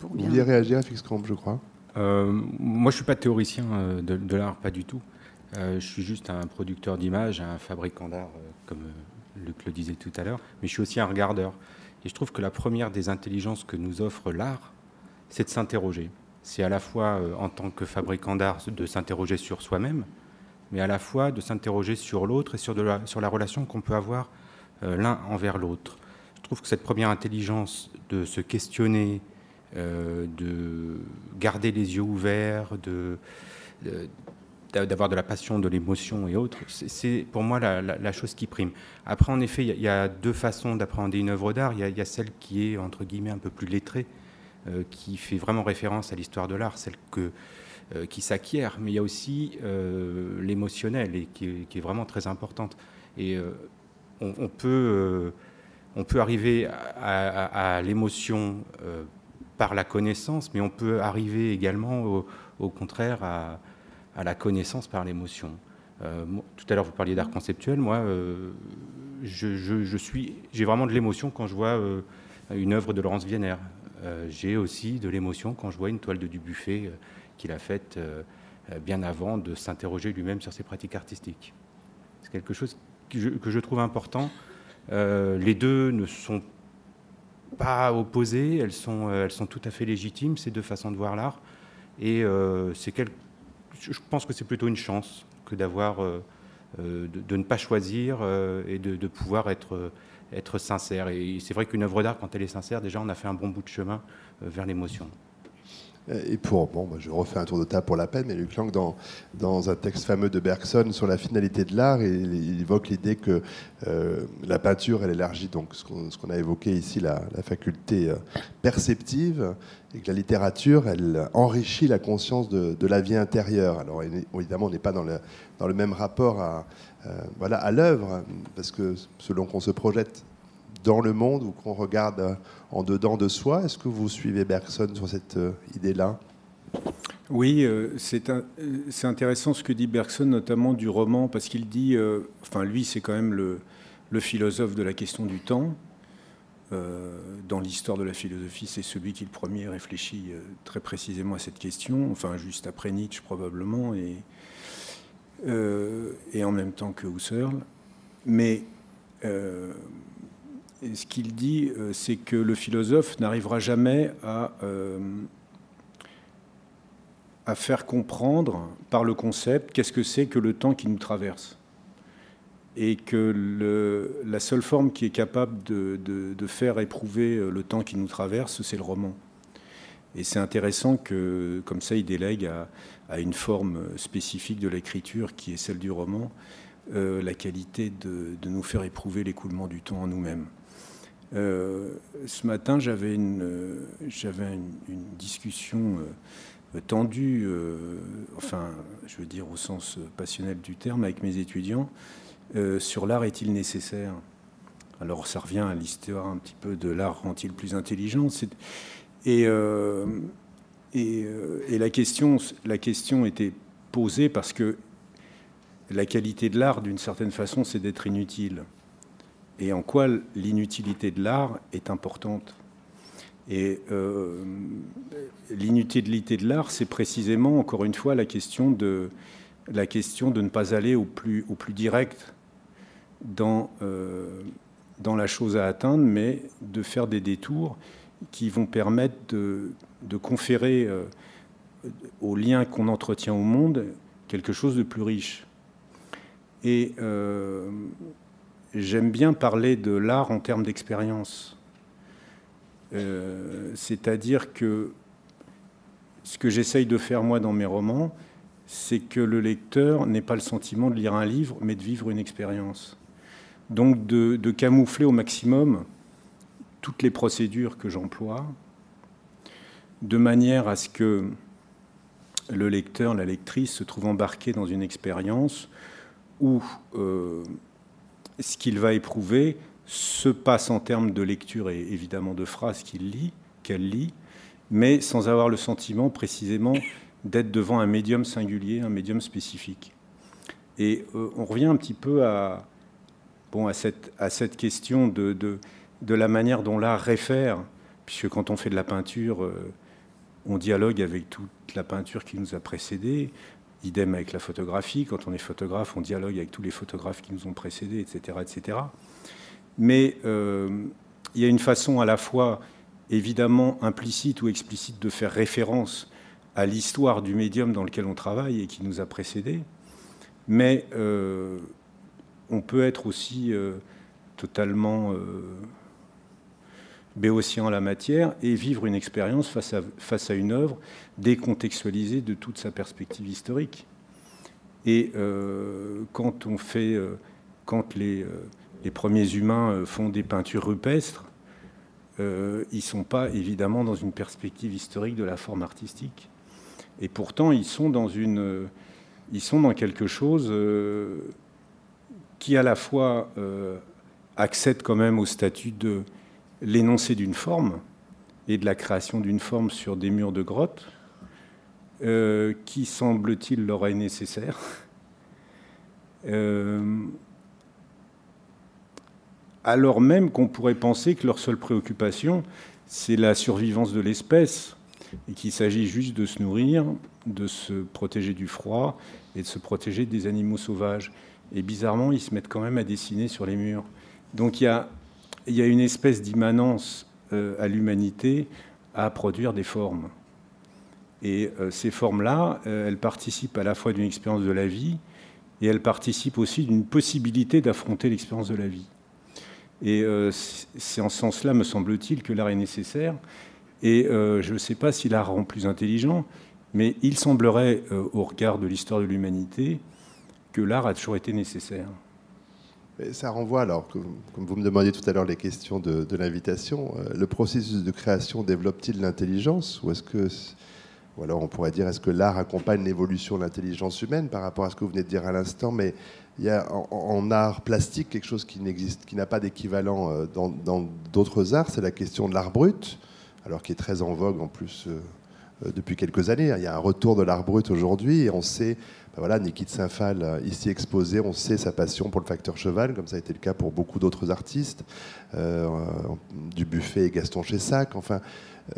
Vous vouliez réagir à Fix je crois Moi, je ne suis pas théoricien de, de l'art, pas du tout. Euh, je suis juste un producteur d'images, un fabricant d'art, euh, comme euh, Luc le disait tout à l'heure, mais je suis aussi un regardeur. Et je trouve que la première des intelligences que nous offre l'art, c'est de s'interroger. C'est à la fois, en tant que fabricant d'art, de s'interroger sur soi-même, mais à la fois de s'interroger sur l'autre et sur, la, sur la relation qu'on peut avoir l'un envers l'autre. Je trouve que cette première intelligence de se questionner, de garder les yeux ouverts, de, d'avoir de la passion, de l'émotion et autres, c'est pour moi la, chose qui prime. Après, en effet, il y, a deux façons d'appréhender une œuvre d'art. Il y, a celle qui est, entre guillemets, un peu plus lettrée, euh, qui fait vraiment référence à l'histoire de l'art, celle que, euh, qui s'acquiert, mais il y a aussi euh, l'émotionnel, et qui est, vraiment très importante. Et on, peut, on peut arriver à, l'émotion par la connaissance, mais on peut arriver également, au contraire, à à la connaissance par l'émotion. Euh, tout à l'heure, vous parliez d'art conceptuel. Moi, euh, j'ai vraiment de l'émotion quand je vois euh, une œuvre de Laurence Wiener. j'ai aussi de l'émotion quand je vois une toile de Dubuffet qu'il a faite bien avant de s'interroger lui-même sur ses pratiques artistiques. C'est quelque chose que je, que je trouve important. les deux ne sont pas opposées, elles sont, elles sont tout à fait légitimes, ces deux façons de voir l'art. Et c'est quelque je pense que c'est plutôt une chance que d'avoir, euh, euh, de, ne pas choisir euh, et de, pouvoir être, être sincère. Et c'est vrai qu'une œuvre d'art, quand elle est sincère, déjà, on a fait un bon bout de chemin vers l'émotion. Et pour, bon, je refais un tour de table pour la peine, mais Luc Lang, dans, dans un texte fameux de Bergson sur la finalité de l'art, il, évoque l'idée que la peinture, elle élargit donc ce qu'on a évoqué ici, la, faculté perceptive, et que la littérature, elle enrichit la conscience de, la vie intérieure. Alors évidemment, on n'est pas dans le, dans le même rapport à, euh, voilà, à l'œuvre, parce que selon qu'on se projette dans le monde ou qu'on regarde en dedans de soi, est-ce que vous suivez Bergson sur cette euh, idée-là? Oui, euh, c'est intéressant ce que dit Bergson, notamment du roman, parce qu'il dit, enfin lui, c'est quand même le, philosophe de la question du temps, euh, dans l'histoire de la philosophie, c'est celui qui le premier réfléchit euh, très précisément à cette question, enfin juste après Nietzsche probablement, et, euh, et en même temps que Husserl. Mais ce qu'il dit, c'est que le philosophe n'arrivera jamais à, à faire comprendre par le concept qu'est-ce que c'est que le temps qui nous traverse et que la seule forme qui est capable de, faire éprouver le temps qui nous traverse, c'est le roman. Et c'est intéressant que, comme ça, il délègue à, une forme spécifique de l'écriture qui est celle du roman, la qualité de, nous faire éprouver l'écoulement du temps en nous-mêmes. Ce matin, j'avais une, une, discussion tendue, enfin, je veux dire au sens passionnel du terme, avec mes étudiants, sur l'art est-il nécessaire? Alors ça revient à l'histoire un petit peu de l'art rend-il plus intelligent? Et, euh, euh, et, la, question, la question était posée parce que la qualité de l'art, d'une certaine façon, c'est d'être inutile. Et en quoi l'inutilité de l'art est importante Et euh, l'inutilité de l'art, c'est précisément, encore une fois, la question de, la question de ne pas aller au plus, direct dans, dans la chose à atteindre, mais de faire des détours qui vont permettre de, conférer euh, au lien qu'on entretient au monde quelque chose de plus riche. Et euh, j'aime bien parler de l'art en termes d'expérience. Euh, c'est-à-dire que ce que j'essaye de faire moi dans mes romans, c'est que le lecteur n'ait pas le sentiment de lire un livre, mais de vivre une expérience. Donc de, camoufler au maximum toutes les procédures que j'emploie, de manière à ce que le lecteur, la lectrice se trouve embarqué dans une expérience où euh, ce qu'il va éprouver se passe en termes de lecture et évidemment de phrases qu'il lit, qu'elle lit, mais sans avoir le sentiment précisément d'être devant un médium singulier, un médium spécifique. Et euh, on revient un petit peu à, bon, à, cette, à cette question de, de, la manière dont l'art réfère, puisque quand on fait de la peinture, euh, on dialogue avec toute la peinture qui nous a précédés, idem avec la photographie, quand on est photographe, on dialogue avec tous les photographes qui nous ont précédés, etc. etc. Mais euh, il y a une façon à la fois évidemment implicite ou explicite de faire référence à l'histoire du médium dans lequel on travaille et qui nous a précédés, mais euh, on peut être aussi euh, totalement béotien en la matière et vivre une expérience face à, une œuvre décontextualisée de toute sa perspective historique. Et euh, quand on fait, quand les, les, premiers humains font des peintures rupestres, ils ne sont pas évidemment dans une perspective historique de la forme artistique. Et pourtant, ils sont ils sont dans quelque chose qui à la fois euh, accède quand même au statut de l'énoncé d'une forme et de la création d'une forme sur des murs de grotte, euh, qui semble-t-il leur est nécessaire. Euh, alors même qu'on pourrait penser que leur seule préoccupation, c'est la survivance de l'espèce, et qu'il s'agit juste de se nourrir, de se protéger du froid et de se protéger des animaux sauvages. Et bizarrement, ils se mettent quand même à dessiner sur les murs. Donc il y a, y a une espèce d'immanence euh, à l'humanité à produire des formes. Et euh, ces formes-là, euh, elles participent à la fois d'une expérience de la vie et elles participent aussi d'une possibilité d'affronter l'expérience de la vie. Et c'est en ce sens-là, me semble-t-il, que l'art est nécessaire. Et je ne sais pas si l'art rend plus intelligent, mais il semblerait, au regard de l'histoire de l'humanité, que l'art a toujours été nécessaire. Ça renvoie, alors, comme vous me demandiez tout à l'heure les questions de, l'invitation, euh, le processus de création développe-t-il l'intelligence Ou ou alors on pourrait dire, est-ce que l'art accompagne l'évolution de l'intelligence humaine par rapport à ce que vous venez de dire à l'instant Mais il y a en, art plastique quelque chose qui qui n'a pas d'équivalent euh, dans d'autres arts, c'est la question de l'art brut, alors qui est très en vogue en plus euh, depuis quelques années. Il y a un retour de l'art brut aujourd'hui et on sait ben voilà, Niki de Saint-Phal, euh, ici exposé, on sait sa passion pour le facteur cheval, comme ça a été le cas pour beaucoup d'autres artistes, euh, du Buffet et Gaston Chessac. Enfin,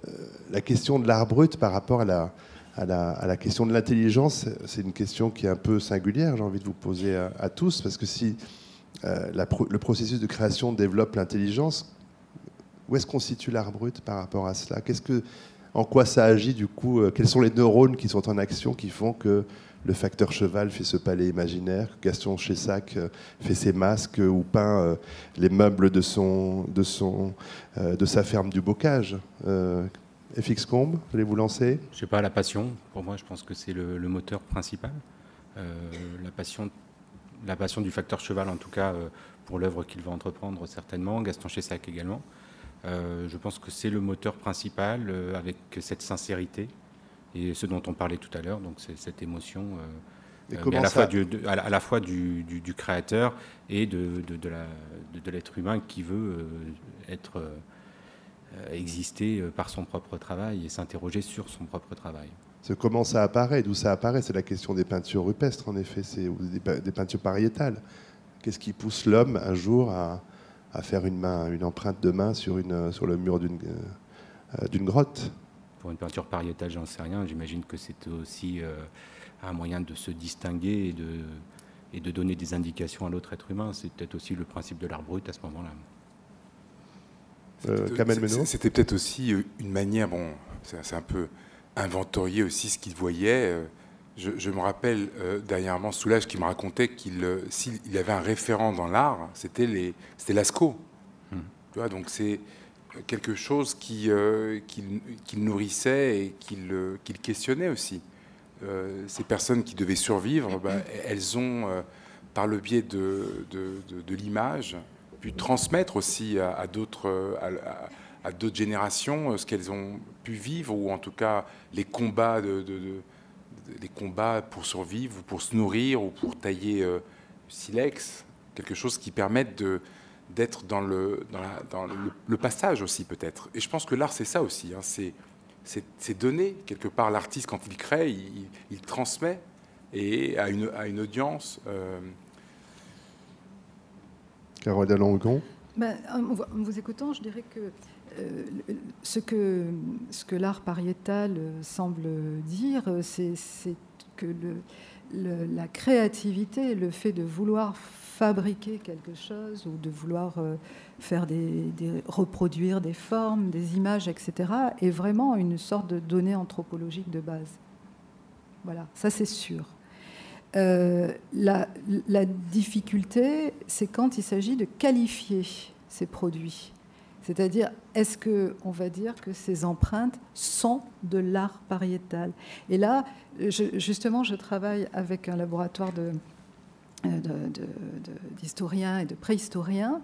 euh, la question de l'art brut par rapport à la, question de l'intelligence, c'est une question qui est un peu singulière, j'ai envie de vous poser à, tous, parce que si le processus de création développe l'intelligence, où est-ce qu'on situe l'art brut par rapport à cela? Qu'est-ce que, En quoi ça agit du coup Quels sont les neurones qui sont en action qui font que le facteur cheval fait ce palais imaginaire, Gaston Chessac euh, fait ses masques ou peint euh, les meubles de, son, de, son, euh, de sa ferme du Bocage. FX Combe, voulez-vous lancer? Je sais pas, la passion, pour moi, je pense que c'est le, moteur principal. la passion la passion du facteur cheval, en tout cas, pour l'œuvre qu'il va entreprendre, certainement. Gaston Chessac également. Je pense que c'est le moteur principal, avec cette sincérité et ce dont on parlait tout à l'heure, donc c'est cette émotion. à, la fois du, à, la fois du, créateur et de, de l'être humain qui veut être exister par son propre travail et s'interroger sur son propre travail comment ça apparaît, d'où ça apparaît, c'est la question des peintures rupestres, en effet, c'est des, peintures pariétales. Qu'est-ce qui pousse l'homme un jour à, faire une, main, une empreinte de main sur, une, sur le mur d'une euh, d'une grotte Pour une peinture pariétale, j'en sais rien. J'imagine que c'est aussi euh, un moyen de se distinguer et de, et de donner des indications à l'autre être humain. C'est peut-être aussi le principe de l'art brut à ce moment-là. Euh, C'était peut-être aussi une manière, bon, c'est un peu inventorier aussi ce qu'il voyait. Euh, je, me rappelle euh, dernièrement Soulage qui me racontait qu'il euh, s'il avait un référent dans l'art, c'était les c'était Lascaux. Hmm. Tu vois, donc c'est quelque chose qui qu'il nourrissait et qu'il qu'il questionnait aussi. ces personnes qui devaient survivre, bah, elles ont, par le biais de, de, de, l'image, pu transmettre aussi à, d'autres à d'autres générations ce qu'elles ont pu vivre, ou en tout cas les combats, de, les combats pour survivre, ou pour se nourrir, ou pour tailler euh, silex, quelque chose qui permette de, d'être dans, le, dans, la, dans le, passage aussi peut-être. Et je pense que l'art, c'est ça aussi, hein, c'est, c'est, donner quelque part l'artiste quand il crée, il, transmet et à une, à une audience. Euh... Carole Dallongon ben, en vous écoutant, je dirais que euh, ce que, ce que l'art pariétal euh, semble dire, euh, c'est que la créativité, le fait de vouloir fabriquer quelque chose ou de vouloir faire reproduire des formes, des images, etc., est vraiment une sorte de donnée anthropologique de base. Voilà, ça c'est sûr. la difficulté, c'est quand il s'agit de qualifier ces produits. C'est-à-dire, est-ce qu'on va dire que ces empreintes sont de l'art pariétal? Et là, justement, je travaille avec un laboratoire d'historiens de, et de préhistoriens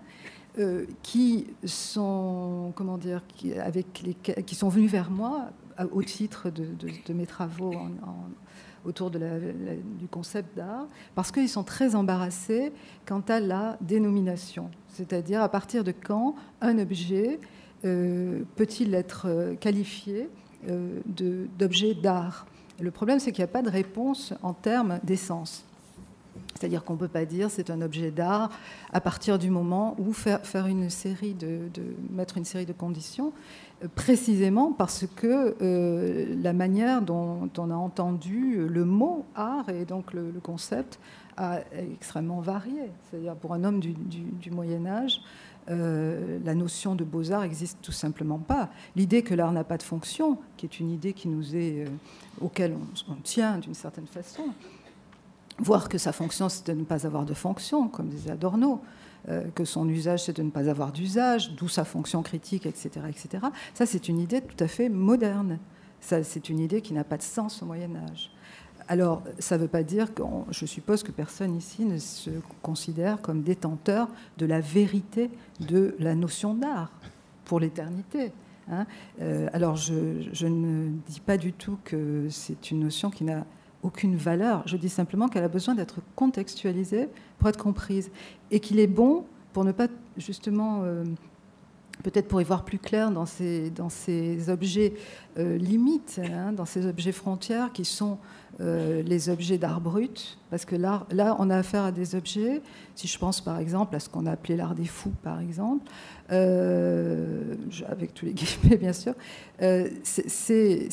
euh, qui sont, comment dire, qui, avec les, qui sont venus vers moi au titre de, mes travaux autour du concept d'art, parce qu'ils sont très embarrassés quant à la dénomination c'est-à-dire à partir de quand un objet euh, peut-il être euh, qualifié euh, d'objet d'art? Le problème, c'est qu'il n'y a pas de réponse en termes d'essence. C'est-à-dire qu'on ne peut pas dire c'est un objet d'art à partir du moment où faire, faire une série de, mettre une série de conditions, précisément parce que la manière dont on a entendu le mot art et donc le concept a extrêmement varié. C'est-à-dire pour un homme du, Moyen Âge, euh, la notion de beaux-arts n'existe tout simplement pas. L'idée que l'art n'a pas de fonction, qui est une idée qui nous est, euh, auquel on, tient d'une certaine façon, voir que sa fonction c'est de ne pas avoir de fonction, comme disait Adorno, euh, que son usage c'est de ne pas avoir d'usage, d'où sa fonction critique, etc., etc. Ça c'est une idée tout à fait moderne. C'est une idée qui n'a pas de sens au Moyen Âge. Alors, ça ne veut pas dire que je suppose que personne ici ne se considère comme détenteur de la vérité de la notion d'art pour l'éternité. Hein. Euh, alors, je, ne dis pas du tout que c'est une notion qui n'a aucune valeur. Je dis simplement qu'elle a besoin d'être contextualisée pour être comprise et qu'il est bon pour ne pas justement euh, peut-être pour y voir plus clair dans ces, dans ces objets euh, limites, hein, dans ces objets frontières qui sont euh, les objets d'art brut, parce que là, on a affaire à des objets, si je pense par exemple à ce qu'on a appelé l'art des fous, par exemple, avec tous les guillemets bien sûr, c'est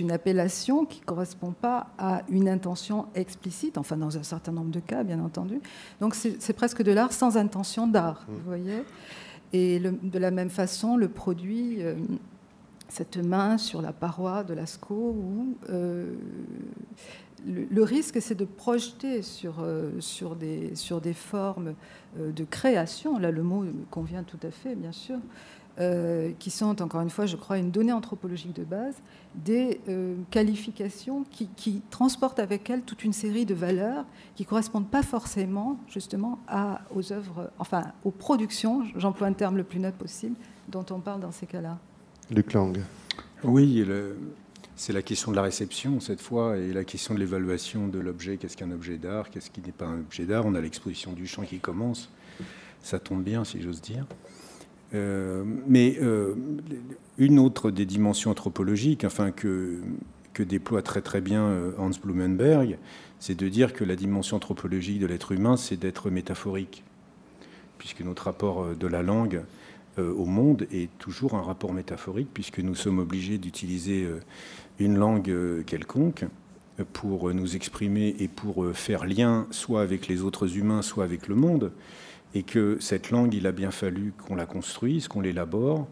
une appellation qui ne correspond pas à une intention explicite, enfin dans un certain nombre de cas, bien entendu. Donc c'est presque de l'art sans intention d'art, vous voyez. Et de la même façon, le produit, euh, cette main sur la paroi de Lascaux, où euh, le, risque, c'est de projeter sur, sur, des, sur des formes de création, là le mot convient tout à fait, bien sûr, euh, qui sont, encore une fois, je crois, une donnée anthropologique de base, des euh, qualifications qui, transportent avec elles toute une série de valeurs qui ne correspondent pas forcément, justement, à, aux œuvres, enfin, aux productions, j'emploie un terme le plus neutre possible, dont on parle dans ces cas-là. Luc Lang. Oui, c'est la question de la réception, cette fois, et la question de l'évaluation de l'objet. Qu'est-ce qu'un objet d'art? Qu'est-ce qui n'est pas un objet d'art? On a l'exposition du champ qui commence. Ça tombe bien, si j'ose dire. Euh, mais euh, une autre des dimensions anthropologiques, enfin que, déploie très très bien euh, Hans Blumenberg, c'est de dire que la dimension anthropologique de l'être humain, c'est d'être métaphorique, puisque notre rapport de la langue au monde est toujours un rapport métaphorique, puisque nous sommes obligés d'utiliser une langue quelconque pour nous exprimer et pour faire lien soit avec les autres humains, soit avec le monde et que cette langue, il a bien fallu qu'on la construise, qu'on l'élabore,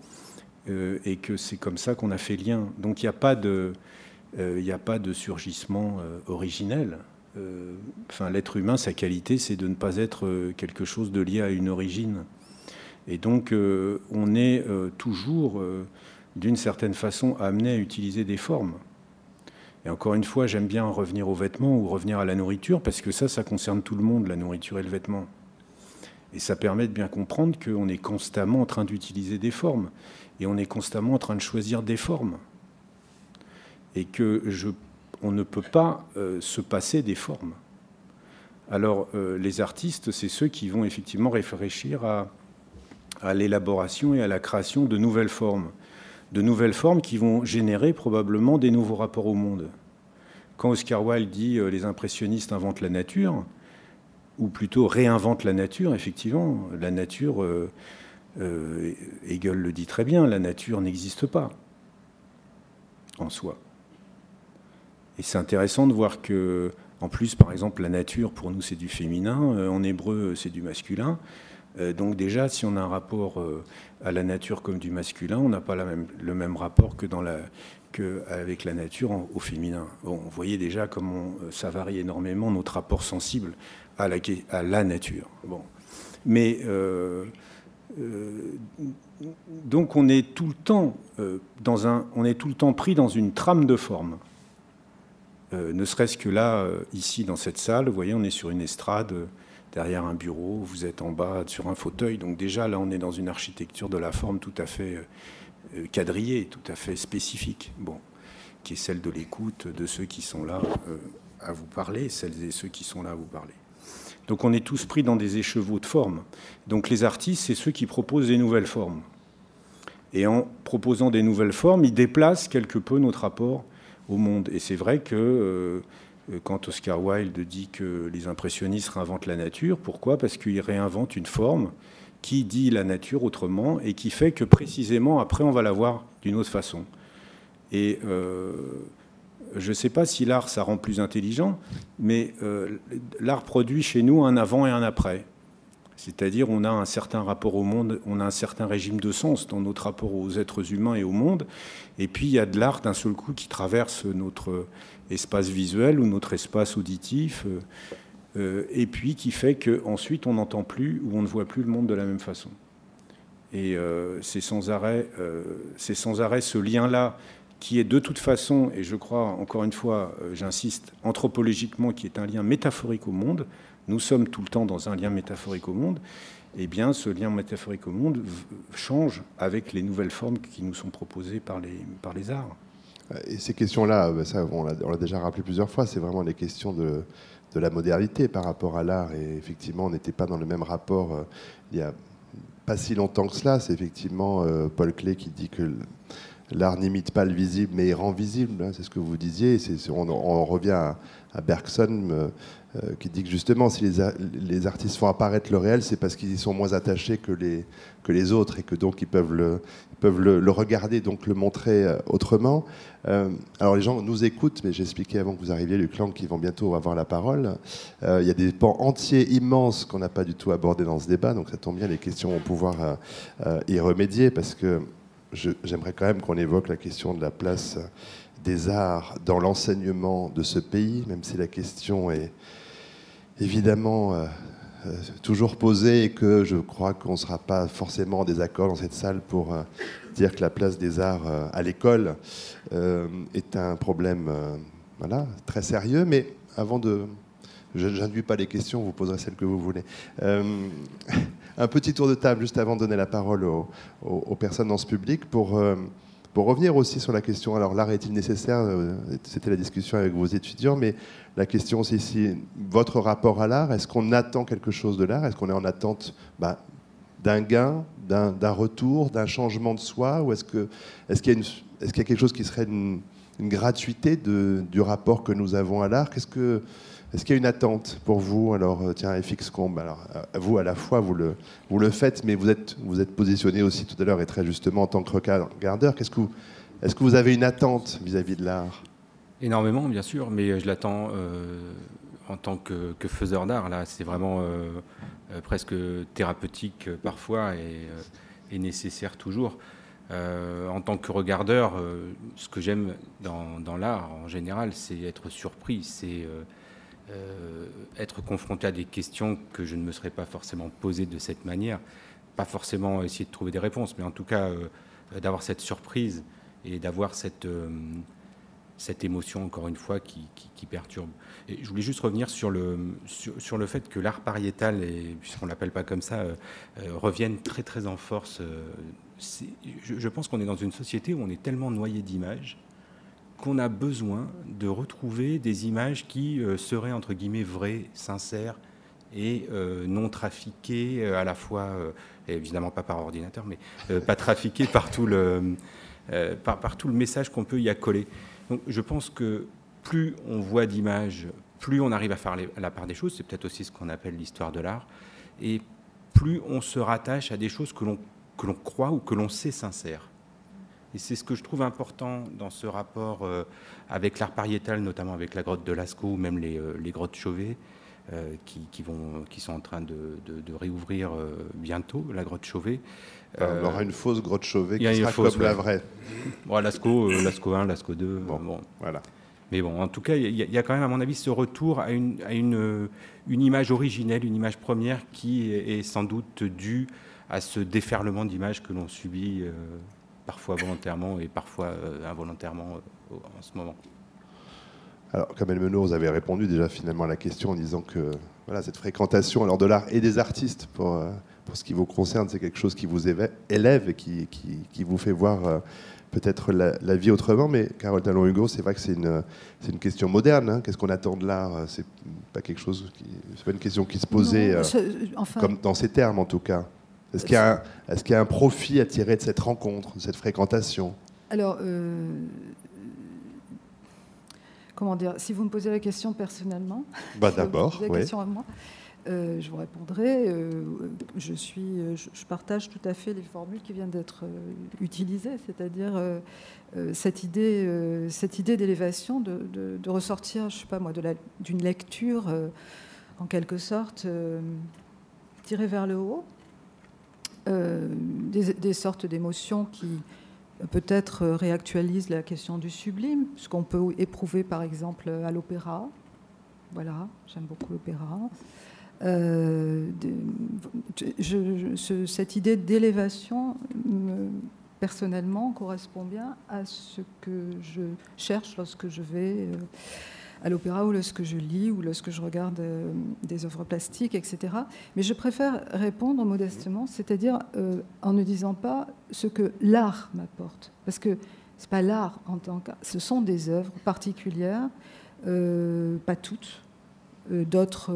euh, et que c'est comme ça qu'on a fait lien. Donc il n'y a pas de, euh, il a pas de surgissement euh, originel. Enfin, l'être humain, sa qualité, c'est de ne pas être quelque chose de lié à une origine. Et donc, on est toujours, d'une certaine façon, amené à utiliser des formes. Et encore une fois, j'aime bien revenir aux vêtements ou revenir à la nourriture, parce que ça, ça concerne tout le monde, la nourriture et le vêtement. Et ça permet de bien comprendre qu'on est constamment en train d'utiliser des formes. Et on est constamment en train de choisir des formes. Et que je, on ne peut pas euh, se passer des formes. Alors euh, les artistes, c'est ceux qui vont effectivement réfléchir à, l'élaboration et à la création de nouvelles formes. De nouvelles formes qui vont générer probablement des nouveaux rapports au monde. Quand Oscar Wilde dit euh, les impressionnistes inventent la nature, ou plutôt réinvente la nature, effectivement. La nature, euh, euh, Hegel le dit très bien, la nature n'existe pas en soi. Et c'est intéressant de voir que, en plus, par exemple, la nature, pour nous, c'est du féminin, euh, en hébreu, c'est du masculin. donc déjà, si on a un rapport à la nature comme du masculin, on n'a pas le même rapport que, la, avec la nature au féminin. Bon, vous voyez déjà comment ça varie énormément notre rapport sensible à la, nature. Bon. Mais euh, euh, donc on est tout le temps euh, dans un, on est tout le temps pris dans une trame de forme. ne serait-ce que là, ici dans cette salle, vous voyez, on est sur une estrade derrière un bureau, vous êtes en bas sur un fauteuil, donc déjà là on est dans une architecture de la forme tout à fait quadrillée, tout à fait spécifique, bon, qui est celle de l'écoute de ceux qui sont là à vous parler, celles et ceux qui sont là à vous parler. Donc on est tous pris dans des écheveaux de formes. Donc les artistes, c'est ceux qui proposent des nouvelles formes. Et en proposant des nouvelles formes, ils déplacent quelque peu notre rapport au monde. Et c'est vrai que euh, quand Oscar Wilde dit que les impressionnistes réinventent la nature, pourquoi? Parce qu'ils réinventent une forme qui dit la nature autrement et qui fait que précisément après on va la voir d'une autre façon. Euh, je ne sais pas si l'art, ça rend plus intelligent, mais euh, l'art produit chez nous un avant et un après. C'est-à-dire on a un certain rapport au monde, on a un certain régime de sens dans notre rapport aux êtres humains et au monde. Et puis il y a de l'art d'un seul coup qui traverse notre espace visuel ou notre espace auditif, euh, euh, et puis qui fait qu'ensuite on n'entend plus ou on ne voit plus le monde de la même façon. Et c'est sans arrêt, c'est sans arrêt ce lien-là qui est de toute façon, et je crois encore une fois, euh, j'insiste, anthropologiquement, qui est un lien métaphorique au monde, nous sommes tout le temps dans un lien métaphorique au monde, eh bien ce lien métaphorique au monde change avec les nouvelles formes qui nous sont proposées par les, arts. Et ces questions-là, bah, ça, on l'a déjà rappelé plusieurs fois, c'est vraiment les questions de, la modernité par rapport à l'art. Et effectivement, on n'était pas dans le même rapport euh, il n'y a pas si longtemps que cela. C'est effectivement euh, Paul Klee qui dit que l'art n'imite pas le visible, mais il rend visible. Hein, c'est ce que vous disiez. on, revient à, Bergson euh, euh, qui dit que justement, si les, artistes font apparaître le réel, c'est parce qu'ils y sont moins attachés que les, autres et que donc ils peuvent le, peuvent le, regarder, donc le montrer euh, autrement. alors les gens nous écoutent, mais j'expliquais avant que vous arriviez, Luc Lang, qui vont bientôt avoir la parole. il y a des pans entiers immenses qu'on n'a pas du tout abordés dans ce débat, donc ça tombe bien, les questions vont pouvoir y remédier parce que j'aimerais quand même qu'on évoque la question de la place des arts dans l'enseignement de ce pays, même si la question est évidemment euh, euh, toujours posée et que je crois qu'on ne sera pas forcément en désaccord dans cette salle pour euh, dire que la place des arts à l'école est un problème voilà, très sérieux. Mais avant de... Je n'induis pas les questions, vous poserez celles que vous voulez. un petit tour de table juste avant de donner la parole aux, personnes dans ce public pour pour revenir aussi sur la question, alors l'art est-il nécessaire? Euh, C'était la discussion avec vos étudiants, mais la question c'est ici, votre rapport à l'art, est-ce qu'on attend quelque chose de l'art? Est-ce qu'on est en attente bah, d'un gain, d'un retour, d'un changement de soi? Ou est-ce qu'il est qu'il y, a quelque chose qui serait une, gratuité du rapport que nous avons à l'art? Qu'est-ce que est-ce qu'il y a une attente pour vous Alors, euh, tiens, FX Combe, alors, euh, vous, à la fois, vous le, vous le faites, mais vous êtes, vous êtes positionné aussi tout à l'heure et très justement en tant que regardeur. Qu'est-ce que vous, est-ce que vous avez une attente vis-à-vis de l'art? Énormément, bien sûr, mais je l'attends euh, en tant que, faiseur d'art. Là, c'est vraiment presque thérapeutique parfois et, nécessaire toujours. en tant que regardeur, ce que j'aime dans, dans l'art en général, c'est être surpris, c'est euh, être confronté à des questions que je ne me serais pas forcément posées de cette manière. Pas forcément essayer de trouver des réponses, mais en tout cas euh, d'avoir cette surprise et d'avoir cette, euh, cette émotion, encore une fois, qui, perturbe. Je voulais juste revenir sur le, sur, le fait que l'art pariétal, puisqu'on ne l'appelle pas comme ça, revienne très très en force. Je, je, pense qu'on est dans une société où on est tellement noyé d'images qu'on a besoin de retrouver des images qui euh, seraient entre guillemets vraies, sincères et euh, non trafiquées euh, à la fois, évidemment pas par ordinateur, mais pas trafiquées par tout le, par, tout le message qu'on peut y accoler. Donc je pense que plus on voit d'images, plus on arrive à faire la part des choses, c'est peut-être aussi ce qu'on appelle l'histoire de l'art, et plus on se rattache à des choses que l'on que l'on croit ou que l'on sait sincères. Et c'est ce que je trouve important dans ce rapport euh, avec l'art pariétal, notamment avec la grotte de Lascaux ou même les, euh, grottes Chauvet, euh, qui, vont, qui sont en train de, réouvrir bientôt, la grotte Chauvet. on aura une fausse grotte Chauvet qui sera comme la vraie. Bon, Lascaux, Lascaux 1, Lascaux 2. Bon, voilà. Mais bon, en tout cas, il y, a quand même, à mon avis, ce retour à une, à une, une image originelle, une image première qui est, sans doute due à ce déferlement d'images que l'on subit parfois volontairement et parfois euh, involontairement euh, en ce moment. Alors, Kamel Menot, vous avez répondu déjà finalement à la question en disant que voilà, cette fréquentation alors de l'art et des artistes, pour, euh, pour ce qui vous concerne, c'est quelque chose qui vous élève et qui, qui, vous fait voir peut-être la, vie autrement. Mais Carole Talon-Hugo, c'est vrai que c'est une, une question moderne. Hein. Qu'est-ce qu'on attend de l'art? C'est pas quelque chose qui, c'est pas une question qui se posait comme dans ces termes en tout cas. Est-ce qu'il y, a un profit à tirer de cette rencontre, de cette fréquentation? Alors, euh, comment dire Si vous me posez la question personnellement, bah d'abord, la question à moi, euh, je vous répondrai. Euh, je, suis, je, partage tout à fait les formules qui viennent d'être utilisées, c'est-à-dire cette idée, cette idée d'élévation, de, de, ressortir, je sais pas moi, d'une lecture en quelque sorte tirée vers le haut euh, des, sortes d'émotions qui peut-être réactualisent la question du sublime, ce qu'on peut éprouver par exemple à l'opéra. Voilà, j'aime beaucoup l'opéra. Euh, cette idée d'élévation, personnellement, correspond bien à ce que je cherche lorsque je vais euh, à l'opéra ou lorsque je lis ou lorsque je regarde euh, des œuvres plastiques, etc. Mais je préfère répondre modestement, c'est-à-dire euh, en ne disant pas ce que l'art m'apporte. Parce que ce n'est pas l'art en tant que... Ce sont des œuvres particulières, euh, pas toutes. D'autres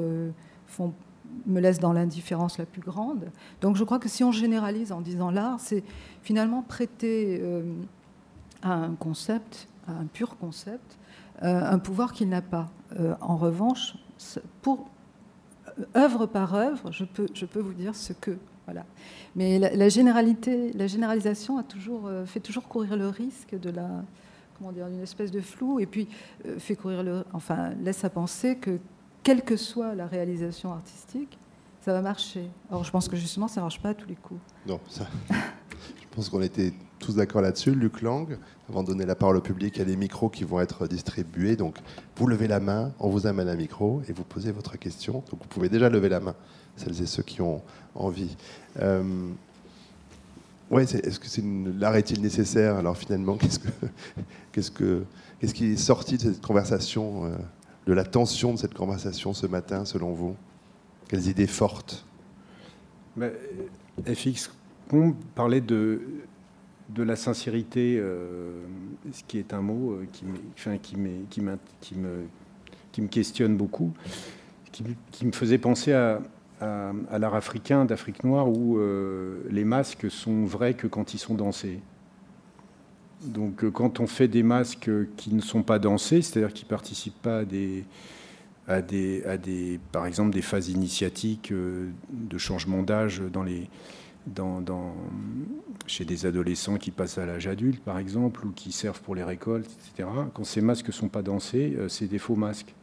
me laissent dans l'indifférence la plus grande. Donc je crois que si on généralise en disant l'art, c'est finalement prêter à un concept, à un pur concept, un pouvoir qu'il n'a pas. Euh, en revanche, pour euh, œuvre par œuvre, je peux, je peux vous dire ce que. Voilà. Mais la, généralité, la généralisation a toujours, fait toujours courir le risque de la, comment dire, d'une espèce de flou, et puis fait courir le, enfin, laisse à penser que quelle que soit la réalisation artistique, ça va marcher. Or, je pense que justement, ça ne marche pas à tous les coups. Non, ça, pense qu'on était tous d'accord là-dessus. Luc Lang, avant de donner la parole au public, il y a des micros qui vont être distribués. Donc, vous levez la main, on vous amène un micro et vous posez votre question. Donc, vous pouvez déjà lever la main, celles et ceux qui ont envie. Euh, ouais, est-ce que c'est l'art est-il nécessaire? Alors, finalement, qu'est-ce que, qu'est-ce que, qu'est-ce qui est sorti de cette conversation, euh, de la tension de cette conversation ce matin, selon vous? Quelles idées fortes? Ben, FX on parlait de, de la sincérité, euh, ce qui est un mot euh, qui, qui, qui, me, qui me questionne beaucoup, qui, qui me faisait penser à, à, l'art africain d'Afrique noire où euh, les masques sont vrais que quand ils sont dansés. Donc quand on fait des masques qui ne sont pas dansés, c'est-à-dire qui ne participent pas à des, à des, à des, par exemple des phases initiatiques de changement d'âge dans les, dans, chez des adolescents qui passent à l'âge adulte, par exemple, ou qui servent pour les récoltes, etc. Quand ces masques ne sont pas dansés, euh, c'est des faux masques.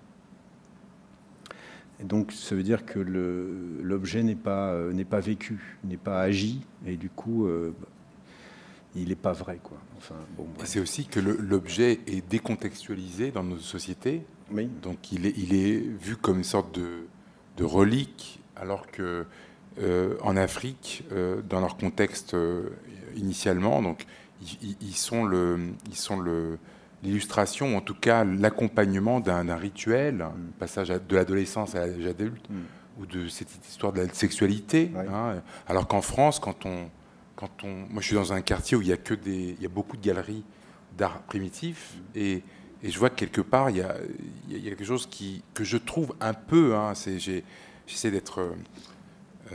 Et donc, ça veut dire que l'objet n'est pas, euh, pas vécu, n'est pas agi, et du coup, euh, il n'est pas vrai. Quoi. Enfin, bon, c'est aussi que l'objet est décontextualisé dans nos sociétés. Oui. Donc, il est, il est vu comme une sorte de, de relique, alors que en Afrique, euh, dans leur contexte euh, initialement. Donc, ils, sont le, ils sont le, l'illustration, en tout cas l'accompagnement d'un, rituel, un passage de l'adolescence à l'âge adulte, mm. ou de cette histoire de la sexualité. Hein. Alors qu'en France, quand on, quand on, moi je suis dans un quartier où il y a que des, il y a beaucoup de galeries d'art primitif mm. et, et, je vois que quelque part il y a, il y a quelque chose qui, que je trouve un peu, hein, c'est, j'essaie d'être euh,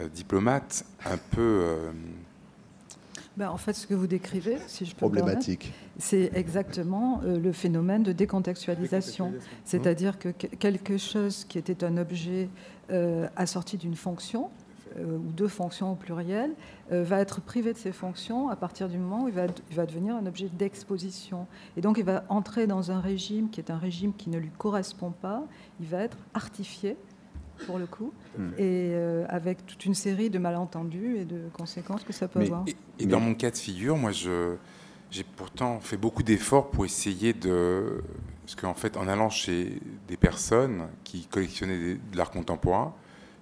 diplomate un peu. Euh, ben, en fait, ce que vous décrivez, si je peux problématique, c'est exactement euh, le phénomène de décontextualisation. C'est-à-dire que quelque chose qui était un objet assorti d'une fonction, ou deux fonctions au pluriel, va être privé de ses fonctions à partir du moment où il va, il va devenir un objet d'exposition. Et donc il va entrer dans un régime qui est un régime qui ne lui correspond pas, il va être artifié pour le coup, hmm. et euh, avec toute une série de malentendus et de conséquences que ça peut avoir. Et, dans mon cas de figure, moi, j'ai pourtant fait beaucoup d'efforts pour essayer de... Parce qu'en fait, en allant chez des personnes qui collectionnaient de l'art contemporain,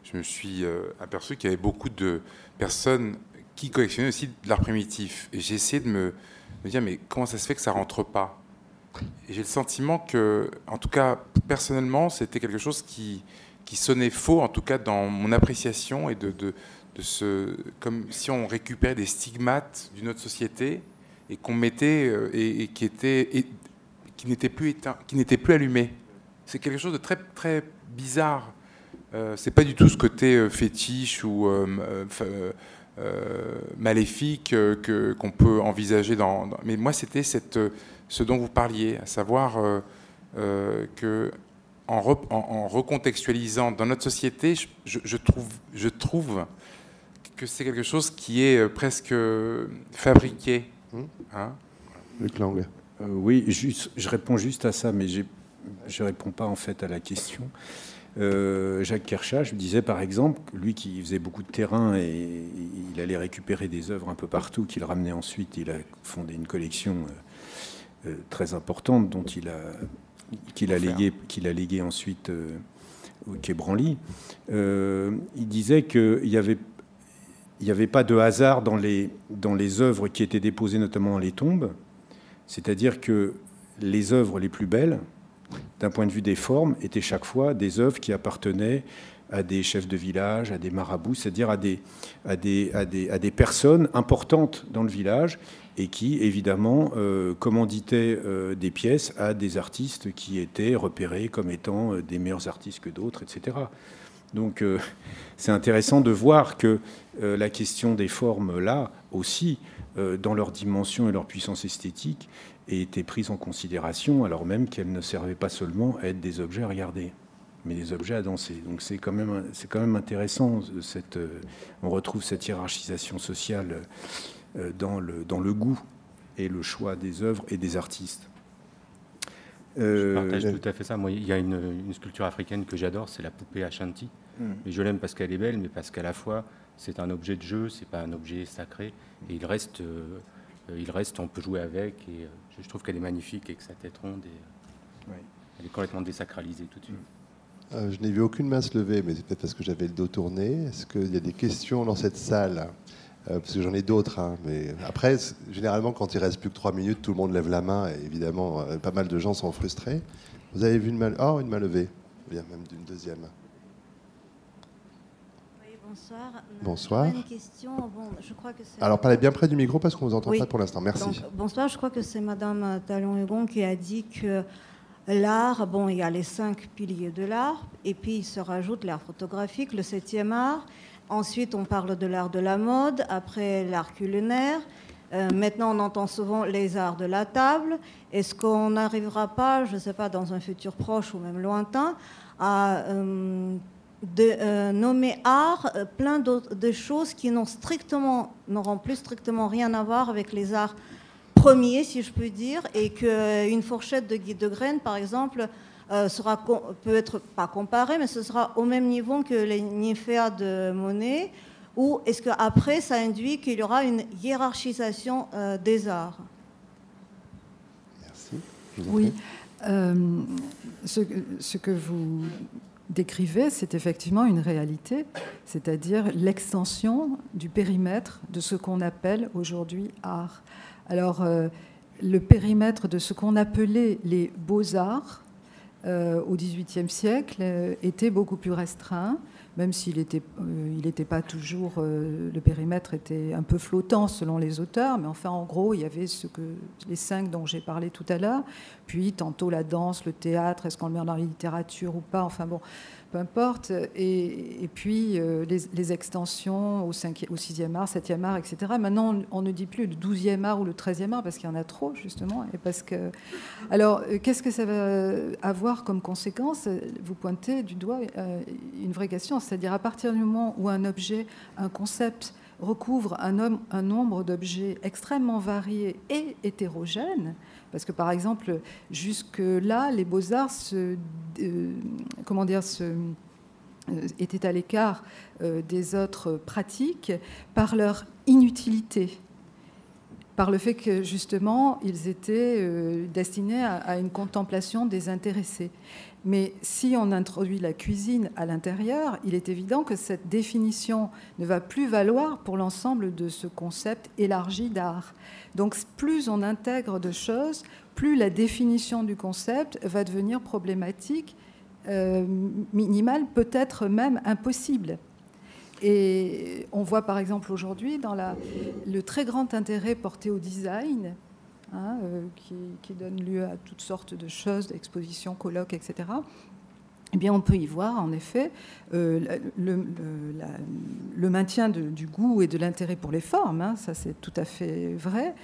je me suis euh, aperçu qu'il y avait beaucoup de personnes qui collectionnaient aussi de l'art primitif. Et j'ai essayé de me, me dire, mais comment ça se fait que ça rentre pas? Et j'ai le sentiment que, en tout cas, personnellement, c'était quelque chose qui, qui sonnait faux, en tout cas dans mon appréciation, et de, de, ce, comme si on récupérait des stigmates d'une autre société et qu'on mettait euh, et, qui était et, qui n'était plus éteint, qui n'était plus allumé. C'est quelque chose de très très bizarre. Euh, c'est pas du tout ce côté euh, fétiche ou euh, maléfique que qu'on peut envisager dans, Mais moi, c'était cette ce dont vous parliez, à savoir que en, recontextualisant dans notre société, je, trouve, je trouve que c'est quelque chose qui est euh, presque fabriqué. Mmh. Hein? Luc Lang. Euh, oui, je réponds juste à ça, mais je ne réponds pas en fait à la question. Euh, Jacques Kershaw, je disais par exemple, lui qui faisait beaucoup de terrain et il allait récupérer des œuvres un peu partout, qu'il ramenait ensuite, il a fondé une collection très importante dont il a qu'il a, légué, qu'il a légué ensuite euh, au Quai Branly, euh, il disait qu'il n'y avait, il avait pas de hasard dans les, dans les œuvres qui étaient déposées notamment dans les tombes, c'est-à-dire que les œuvres les plus belles, d'un point de vue des formes, étaient chaque fois des œuvres qui appartenaient à des chefs de village, à des marabouts, c'est-à-dire à des, à, des, à, des, à des personnes importantes dans le village et qui, évidemment, euh, commanditaient euh, des pièces à des artistes qui étaient repérés comme étant euh, des meilleurs artistes que d'autres, etc. Donc c'est intéressant de voir que la question des formes, là aussi, dans leur dimension et leur puissance esthétique, était prise en considération, alors même qu'elles ne servaient pas seulement à être des objets à regarder mais des objets à danser. Donc c'est quand même, quand même intéressant. On retrouve cette hiérarchisation sociale euh, dans le, dans le goût et le choix des œuvres et des artistes. Je euh, partage tout à fait ça. Moi, il y a une, sculpture africaine que j'adore, c'est la poupée Ashanti. Hmm. Et je l'aime parce qu'elle est belle, mais parce qu'à la fois, c'est un objet de jeu, c'est pas un objet sacré. Et il reste, euh, il reste, on peut jouer avec. Et je trouve qu'elle est magnifique et que sa tête ronde, et, elle est complètement désacralisée tout de suite. je n'ai vu aucune main se lever, mais c'est peut-être parce que j'avais le dos tourné. Est-ce qu'il y a des questions dans cette salle? Parce que j'en ai d'autres. Hein, mais après, généralement, quand il reste plus que trois minutes, tout le monde lève la main. Et évidemment, pas mal de gens sont frustrés. Vous avez vu une main, oh, une main levée. Bien, même d'une deuxième. bonsoir. Bonsoir. Une question. Bon, je crois que Alors, parlez bien près du micro parce qu'on ne vous entend pas pour l'instant. Merci. bonsoir, je crois que c'est Madame Talon-Hugon qui a dit que l'art, bon, il y a les cinq piliers de l'art, et puis il se rajoute l'art photographique, le septième art. Ensuite, on parle de l'art de la mode, après l'art culinaire. Euh, maintenant, on entend souvent les arts de la table. Est-ce qu'on n'arrivera pas, je ne sais pas, dans un futur proche ou même lointain, à euh, euh, nommer art plein de choses qui n'ont strictement, n'auront plus strictement rien à voir avec les arts premiers, si je peux dire, et qu'une fourchette de guide de graines, par exemple, sera, peut être pas comparée, mais ce sera au même niveau que les Niféas de Monet ou est-ce qu'après, ça induit qu'il y aura une hiérarchisation euh, des arts? Merci. Oui. Euh, ce, que vous décrivez, c'est effectivement une réalité, c'est-à-dire l'extension du périmètre de ce qu'on appelle aujourd'hui art. Alors, euh, le périmètre de ce qu'on appelait les beaux-arts au XVIIIe siècle était beaucoup plus restreint même s'il n'était euh, il pas toujours, euh, le périmètre était un peu flottant selon les auteurs, mais enfin en gros il y avait ce que, les cinq dont j'ai parlé tout à l'heure, puis tantôt la danse, le théâtre, est-ce qu'on le met dans la littérature ou pas, enfin bon, peu importe. Et, puis euh, les, extensions au, 5 au 6e art, 7e art, etc. Maintenant, on, ne dit plus le 12e art ou le 13e art parce qu'il y en a trop, justement. Et parce que... Alors, euh, qu'est-ce que ça va avoir comme conséquence? Vous pointez du doigt euh, une vraie question, c'est-à-dire à partir du moment où un objet, un concept, recouvre un, un nombre d'objets extrêmement variés et hétérogènes, parce que par exemple, jusque-là, les beaux-arts euh, euh, étaient à l'écart euh, des autres pratiques par leur inutilité, par le fait que justement ils étaient destinés à, une contemplation désintéressée. Mais si on introduit la cuisine à l'intérieur, il est évident que cette définition ne va plus valoir pour l'ensemble de ce concept élargi d'art. Donc plus on intègre de choses, plus la définition du concept va devenir problématique, euh, minimale, peut-être même impossible. Et on voit par exemple aujourd'hui dans le très grand intérêt porté au design, hein, euh, qui, donne lieu à toutes sortes de choses, d'expositions, colloques, etc. Eh bien, on peut y voir, en effet, euh, le, maintien du goût et de l'intérêt pour les formes, hein, ça c'est tout à fait vrai,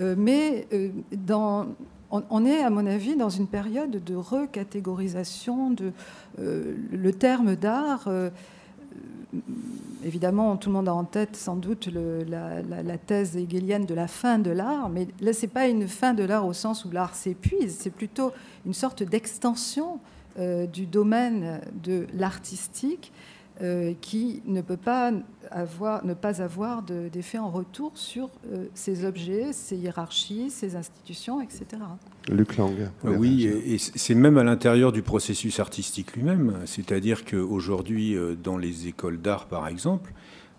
euh, mais dans, on, est, à mon avis, dans une période de recatégorisation de le terme d'art. Évidemment, tout le monde a en tête sans doute la, thèse hegelienne de la fin de l'art, mais là, c'est pas une fin de l'art au sens où l'art s'épuise, c'est plutôt une sorte d'extension euh, du domaine de l'artistique euh, qui ne peut pas avoir, ne pas avoir d'effet en retour sur euh, ces objets, ces hiérarchies, ces institutions, etc. Luc Lang. Oui, et c'est même à l'intérieur du processus artistique lui-même. C'est-à-dire qu'aujourd'hui, dans les écoles d'art, par exemple,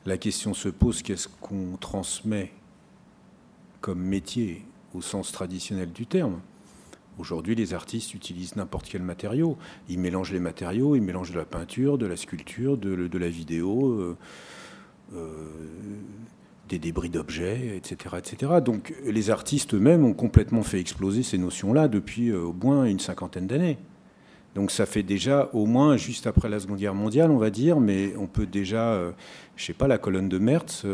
la question se pose qu'est-ce qu'on transmet comme métier au sens traditionnel du terme? Aujourd'hui, les artistes utilisent n'importe quel matériau. Ils mélangent les matériaux, ils mélangent de la peinture, de la sculpture, de, la vidéo, euh, euh, des débris d'objets, etc., etc. Donc les artistes eux-mêmes ont complètement fait exploser ces notions-là depuis euh, au moins une cinquantaine d'années. Donc ça fait déjà au moins juste après la Seconde Guerre mondiale, on va dire, mais on peut déjà, je sais pas, la colonne de Mertz,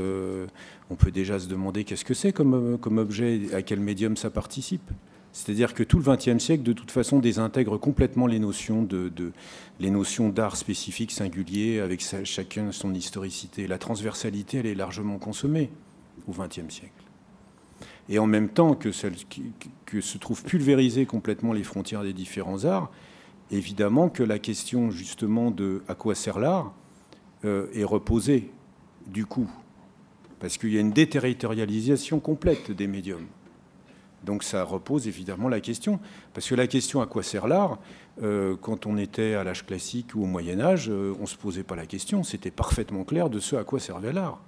on peut déjà se demander qu'est-ce que c'est comme, comme objet, à quel médium ça participe. C'est-à-dire que tout le XXe siècle, de toute façon, désintègre complètement les notions d'art spécifique, singulier, avec chacun son historicité. La transversalité, elle est largement consommée au XXe siècle. Et en même temps que, que se trouvent pulvérisées complètement les frontières des différents arts, évidemment que la question justement de à quoi sert l'art euh, est reposée, du coup, parce qu'il y a une déterritorialisation complète des médiums. Donc ça repose évidemment la question. Parce que la question à quoi sert l'art, euh, quand on était à l'âge classique ou au Moyen Âge, euh, on ne se posait pas la question. C'était parfaitement clair de ce à quoi servait l'art.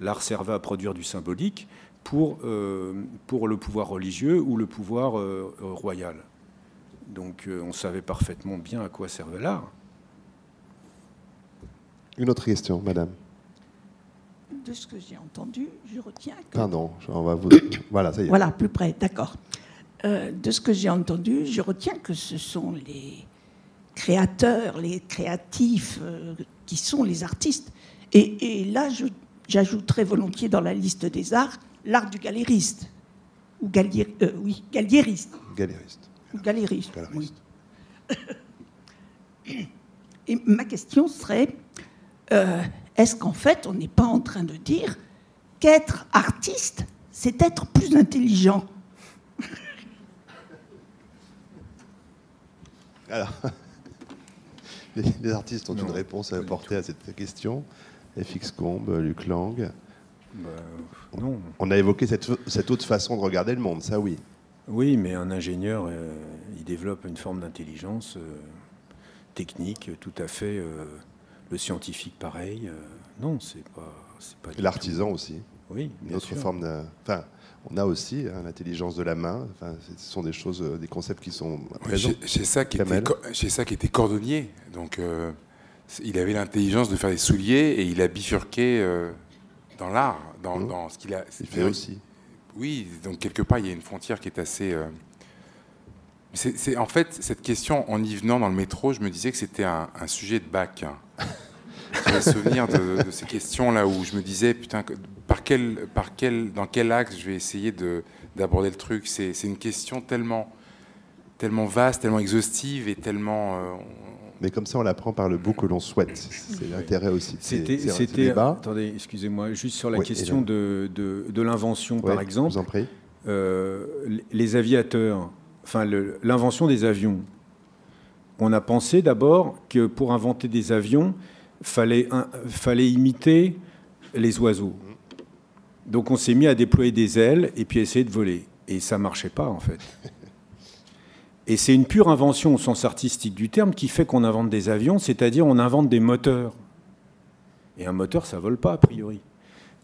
L'art servait à produire du symbolique pour, euh, pour le pouvoir religieux ou le pouvoir royal. Donc on savait parfaitement bien à quoi servait l'art. Une autre question, madame de ce que j'ai entendu, je retiens que... Pardon, on va vous... voilà, ça y est. Voilà, plus près, d'accord. Euh, de ce que j'ai entendu, je retiens que ce sont les créateurs, les créatifs euh, qui sont les artistes. Et, là, j'ajouterais volontiers dans la liste des arts l'art du galériste. Ou galier, euh, oui, galériste. Galériste. Ou galériste, Oui. Et ma question serait est-ce qu'en fait, on n'est pas en train de dire qu'être artiste, c'est être plus intelligent? Alors, les, artistes ont une réponse à apporter à cette question. FX Combe, Luc Lang. Bah, non. On a évoqué cette, autre façon de regarder le monde, ça oui. Oui, mais un ingénieur, euh, il développe une forme d'intelligence euh, technique tout à fait euh, le scientifique, pareil. Euh, non, c'est pas. pas L'artisan aussi. Oui, une autre forme de. Enfin, on a aussi hein, l'intelligence de la main. Enfin, ce sont des choses, euh, des concepts qui sont présents. Chez ça qui était, ça qui était cordonnier, donc euh, il avait l'intelligence de faire des souliers et il a bifurqué dans l'art, dans, mmh. dans, ce qu'il a. Il fait aussi. Oui, donc quelque part il y a une frontière qui est assez. C'est en fait cette question en y venant dans le métro, je me disais que c'était un, sujet de bac. J'ai le souvenir de, ces questions-là où je me disais, putain, par quel, par quel, dans quel axe je vais essayer d'aborder le truc? C'est une question tellement, tellement vaste, tellement exhaustive et tellement. Euh, mais comme ça, on l'apprend par le bout que l'on souhaite. C'est l'intérêt aussi. C'était. Attendez, excusez-moi, juste sur la question de, de, l'invention, par exemple. vous en prie. Euh, les aviateurs, enfin l'invention des avions. On a pensé d'abord que pour inventer des avions, fallait, fallait imiter les oiseaux. Donc on s'est mis à déployer des ailes et puis essayer de voler. Et ça marchait pas en fait. Et c'est une pure invention au sens artistique du terme qui fait qu'on invente des avions, c'est-à-dire on invente des moteurs. Et un moteur, ça vole pas a priori.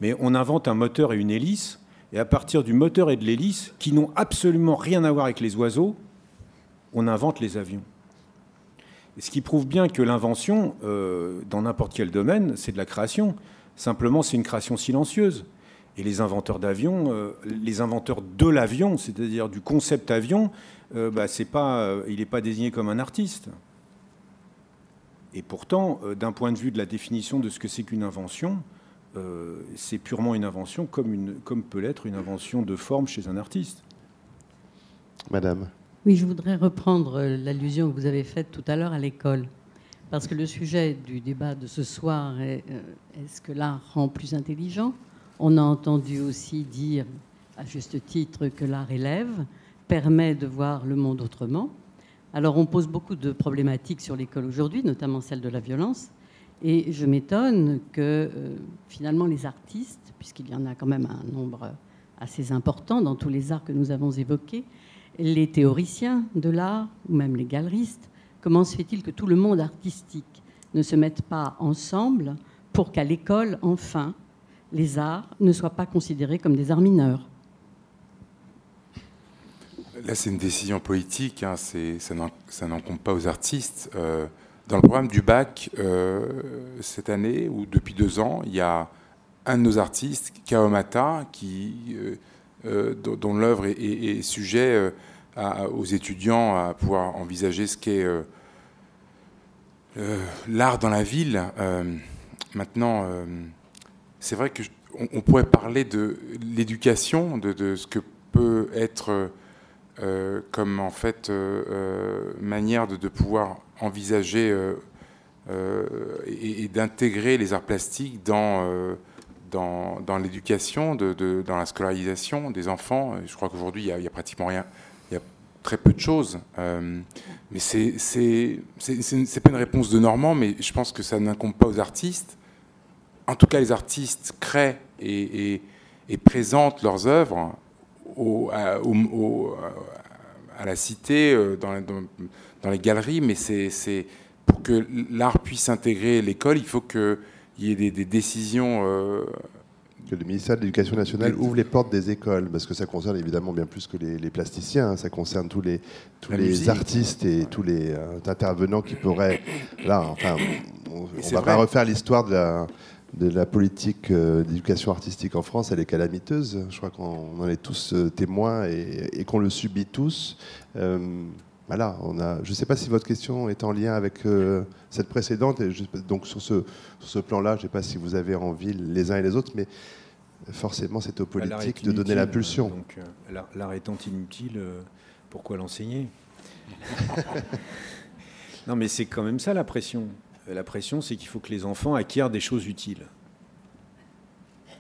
Mais on invente un moteur et une hélice, et à partir du moteur et de l'hélice, qui n'ont absolument rien à voir avec les oiseaux, on invente les avions. Ce qui prouve bien que l'invention, euh, dans n'importe quel domaine, c'est de la création. Simplement, c'est une création silencieuse. Et les inventeurs d'avions, euh, les inventeurs de l'avion, c'est-à-dire du concept avion, euh, bah, pas, il n'est pas désigné comme un artiste. Et pourtant, d'un point de vue de la définition de ce que c'est qu'une invention, c'est purement une invention comme, une, comme peut l'être une invention de forme chez un artiste. Madame. Oui, je voudrais reprendre l'allusion que vous avez faite tout à l'heure à l'école. Parce que le sujet du débat de ce soir est euh, est-ce que l'art rend plus intelligent? On a entendu aussi dire, à juste titre, que l'art élève, permet de voir le monde autrement. Alors on pose beaucoup de problématiques sur l'école aujourd'hui, notamment celle de la violence. Et je m'étonne que euh, finalement les artistes, puisqu'il y en a quand même un nombre assez important dans tous les arts que nous avons évoqués, les théoriciens de l'art, ou même les galeristes, comment se fait-il que tout le monde artistique ne se mette pas ensemble pour qu'à l'école, enfin, les arts ne soient pas considérés comme des arts mineurs? Là, c'est une décision politique, hein, ça n'encombe pas aux artistes. Euh, dans le programme du bac, euh, cette année, ou depuis deux ans, il y a un de nos artistes, Kawamata, qui... Euh, euh, dont l'œuvre est, sujet aux étudiants à pouvoir envisager ce qu'est l'art dans la ville. maintenant, c'est vrai que on, pourrait parler de l'éducation, de, ce que peut être comme en fait manière de, pouvoir envisager et d'intégrer les arts plastiques dans dans, l'éducation, dans la scolarisation des enfants. Je crois qu'aujourd'hui, il n'y a, pratiquement rien. Il y a très peu de choses. Euh, mais c'est n'est pas une réponse de Normand, mais je pense que ça n'incombe pas aux artistes. en tout cas les artistes créent et, présentent leurs œuvres à, la cité, dans, dans, les galeries, mais c'est pour que l'art puisse intégrer l'école, il faut qu'il y ait des, des décisions que le ministère de l'Éducation nationale ouvre les portes des écoles, parce que ça concerne évidemment bien plus que les, plasticiens, hein. ça concerne tous les, tous les artistes et tous les euh, intervenants qui pourraient... Là, enfin, on ne va pas refaire l'histoire de la, de la politique euh, d'éducation artistique en France, elle est calamiteuse. Je crois qu'on en est tous euh, témoins et, qu'on le subit tous. Voilà, on a, je ne sais pas si votre question est en lien avec cette précédente. Et donc sur ce, sur ce plan-là, je ne sais pas si vous avez envie les uns et les autres, mais forcément c'est aux politiques de donner l'impulsion. Donc euh, l'art étant inutile, euh, pourquoi l'enseigner? Non mais c'est quand même ça la pression. La pression c'est qu'il faut que les enfants acquièrent des choses utiles.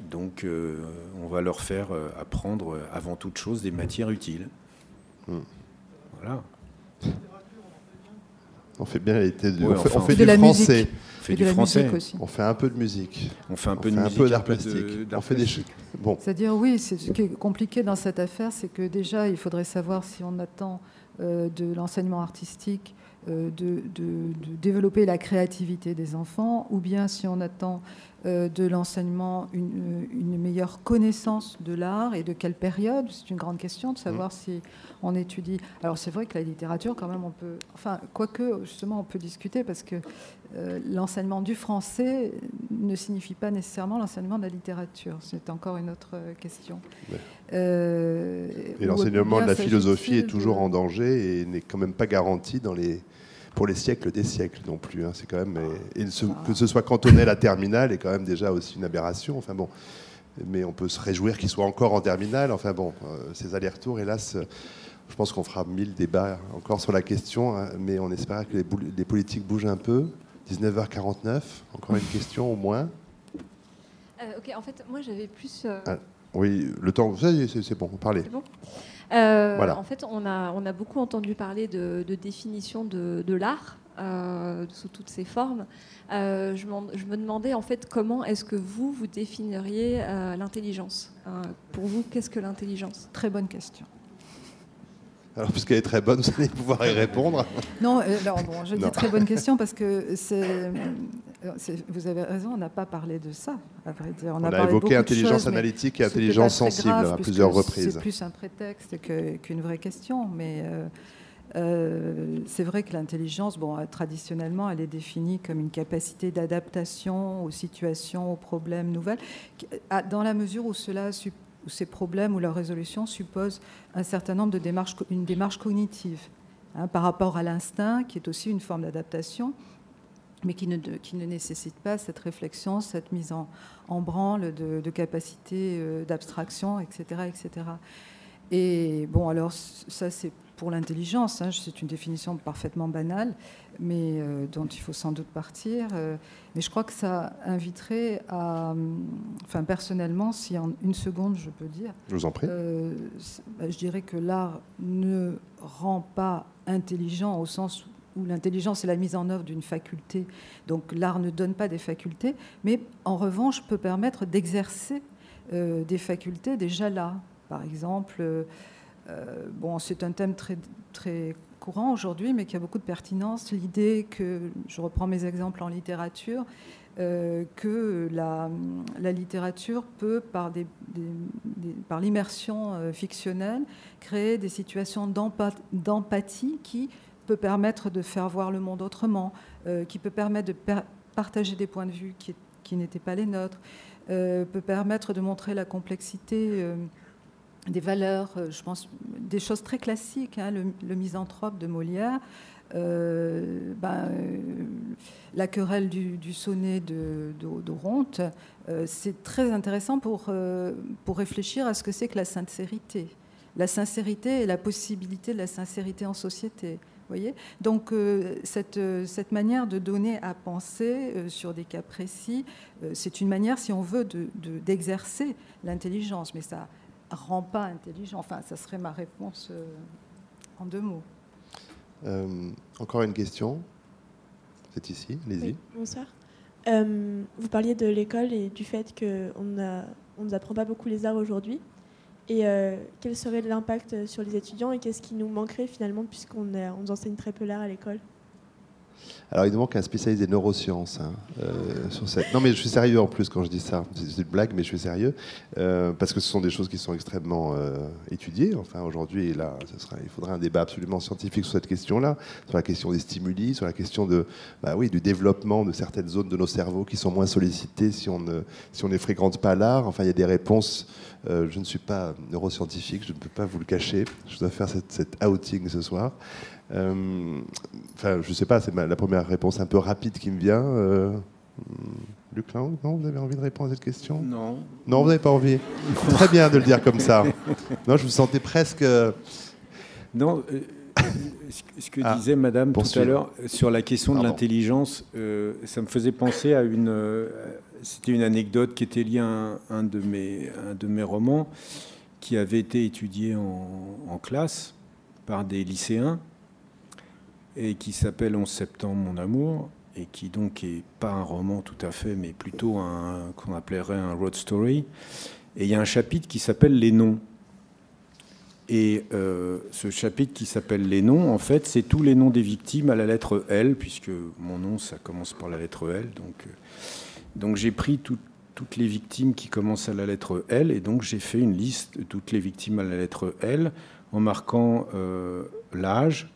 Donc euh, on va leur faire apprendre avant toute chose des matières utiles. Hmm. Voilà. On fait bien l'été du, on fait, du français. On fait du français. Aussi. On fait un peu de musique. On fait un peu de musique. Un peu d'art plastique. on fait des Bon. C'est-à-dire, oui, ce qui est compliqué dans cette affaire, c'est que déjà, il faudrait savoir si on attend euh, de l'enseignement artistique euh, de, développer la créativité des enfants, ou bien si on attend euh, de l'enseignement une, meilleure connaissance de l'art et de quelle période? C'est une grande question de savoir mm. si on étudie. Alors c'est vrai que la littérature, quand même, on peut. Enfin, quoique, justement, on peut discuter parce que euh, l'enseignement du français ne signifie pas nécessairement l'enseignement de la littérature. C'est encore une autre question. Euh, et l'enseignement de la philosophie est toujours en danger et n'est quand même pas garanti dans les pour les siècles des siècles non plus. Hein. C'est quand même et, que ce soit cantonné à la terminale est quand même déjà aussi une aberration. Enfin bon, mais on peut se réjouir qu'il soit encore en terminale. Enfin bon, euh, ces allers-retours, hélas. Je pense qu'on fera mille débats encore sur la question, hein, mais on espère que les, politiques bougent un peu. 19h49, encore une question au moins. Euh, ok, en fait, moi j'avais plus. Euh, ah, oui, le temps, c'est bon, parlez. Bon? Euh, voilà. En fait, on a, on a beaucoup entendu parler de, définition de, de l'art sous toutes ses formes. je, je, me demandais en fait comment est-ce que vous, vous définiriez l'intelligence? Pour vous, qu'est-ce que l'intelligence? Très bonne question. Alors, puisqu'elle est très bonne, vous allez pouvoir y répondre. Non, euh, bon, je dis très bonne question parce que c'est, vous avez raison, on n'a pas parlé de ça, à vrai dire. On, a, évoqué intelligence analytique et intelligence sensible à plusieurs reprises. C'est plus un prétexte qu'une vraie question, mais euh, euh, c'est vrai que l'intelligence, bon, traditionnellement, elle est définie comme une capacité d'adaptation aux situations, aux problèmes nouvelles, dans la mesure où cela suppose où ces problèmes ou leur résolution supposent un certain nombre de démarches, une démarche cognitive hein, par rapport à l'instinct, qui est aussi une forme d'adaptation, mais qui ne, qui ne, nécessite pas cette réflexion, cette mise en, en branle de, de capacité euh, d'abstraction, etc., etc. Et bon, alors ça c'est pour l'intelligence. Hein, c'est une définition parfaitement banale, mais euh, dont il faut sans doute partir. Euh, mais je crois que ça inviterait à. Enfin, personnellement, si en une seconde je peux dire. Je vous en prie. Euh, bah, je dirais que l'art ne rend pas intelligent au sens où l'intelligence est la mise en œuvre d'une faculté. Donc l'art ne donne pas des facultés, mais en revanche peut permettre d'exercer des facultés déjà là. Par exemple, bon, c'est un thème très, très courant aujourd'hui, mais qui a beaucoup de pertinence. L'idée que, je reprends mes exemples en littérature, euh, que la, littérature peut, par, des, par l'immersion euh, fictionnelle, créer des situations d'empathie qui peut permettre de faire voir le monde autrement, qui peut permettre de partager des points de vue qui n'étaient pas les nôtres, peut permettre de montrer la complexité des valeurs, euh, je pense, des choses très classiques. Hein, le, misanthrope de Molière, euh, ben, euh, la querelle du, sonnet de, d'Oronte, c'est très intéressant pour, pour réfléchir à ce que c'est que la sincérité. La sincérité et la possibilité de la sincérité en société. Voyez Donc cette, cette, manière de donner à penser sur des cas précis, c'est une manière, si on veut, de, d'exercer l'intelligence. Mais ça, rend pas intelligent. Enfin, ça serait ma réponse euh, en deux mots. Euh, encore une question C'est ici, allez-y. bonsoir. vous parliez de l'école et du fait qu'on ne nous apprend pas beaucoup les arts aujourd'hui. Et quel serait l'impact sur les étudiants et qu'est-ce qui nous manquerait finalement puisqu'on on nous enseigne très peu l'art à l'école? Alors, il nous manque un spécialiste des neurosciences. Hein, euh, sur cette... Non, mais je suis sérieux en plus quand je dis ça. C'est une blague, mais je suis sérieux. Euh, parce que ce sont des choses qui sont extrêmement euh, étudiées. Enfin, aujourd'hui, là, il faudrait un débat absolument scientifique sur cette question-là, sur la question des stimuli, sur la question de, bah, oui, du développement de certaines zones de nos cerveaux qui sont moins sollicitées si on ne, si on ne fréquente pas l'art. Enfin, il y a des réponses. je ne suis pas neuroscientifique, je ne peux pas vous le cacher. Je dois faire cette, cette outing ce soir. Euh, enfin, je sais pas, c'est la première réponse un peu rapide qui me vient. Euh, Luc Lang, non, vous avez envie de répondre à cette question? Non. Non, vous n'avez pas envie? Très bien de le dire comme ça. Non, je vous sentais presque. Non, euh, ce que ah, disait Madame tout à l'heure sur la question de l'intelligence, ça me faisait penser à une. C'était une anecdote qui était liée à un, de, mes, un de mes romans qui avait été étudié en, en classe par des lycéens et qui s'appelle 11 septembre, mon amour, et qui donc est pas un roman tout à fait, mais plutôt un qu'on appellerait un road story. Et il y a un chapitre qui s'appelle Les noms. Et euh, ce chapitre qui s'appelle Les noms, en fait, c'est tous les noms des victimes à la lettre L, puisque mon nom, ça commence par la lettre L. Donc, euh, donc j'ai pris toutes les victimes qui commencent à la lettre L, et donc j'ai fait une liste de toutes les victimes à la lettre L, en marquant euh, l'âge,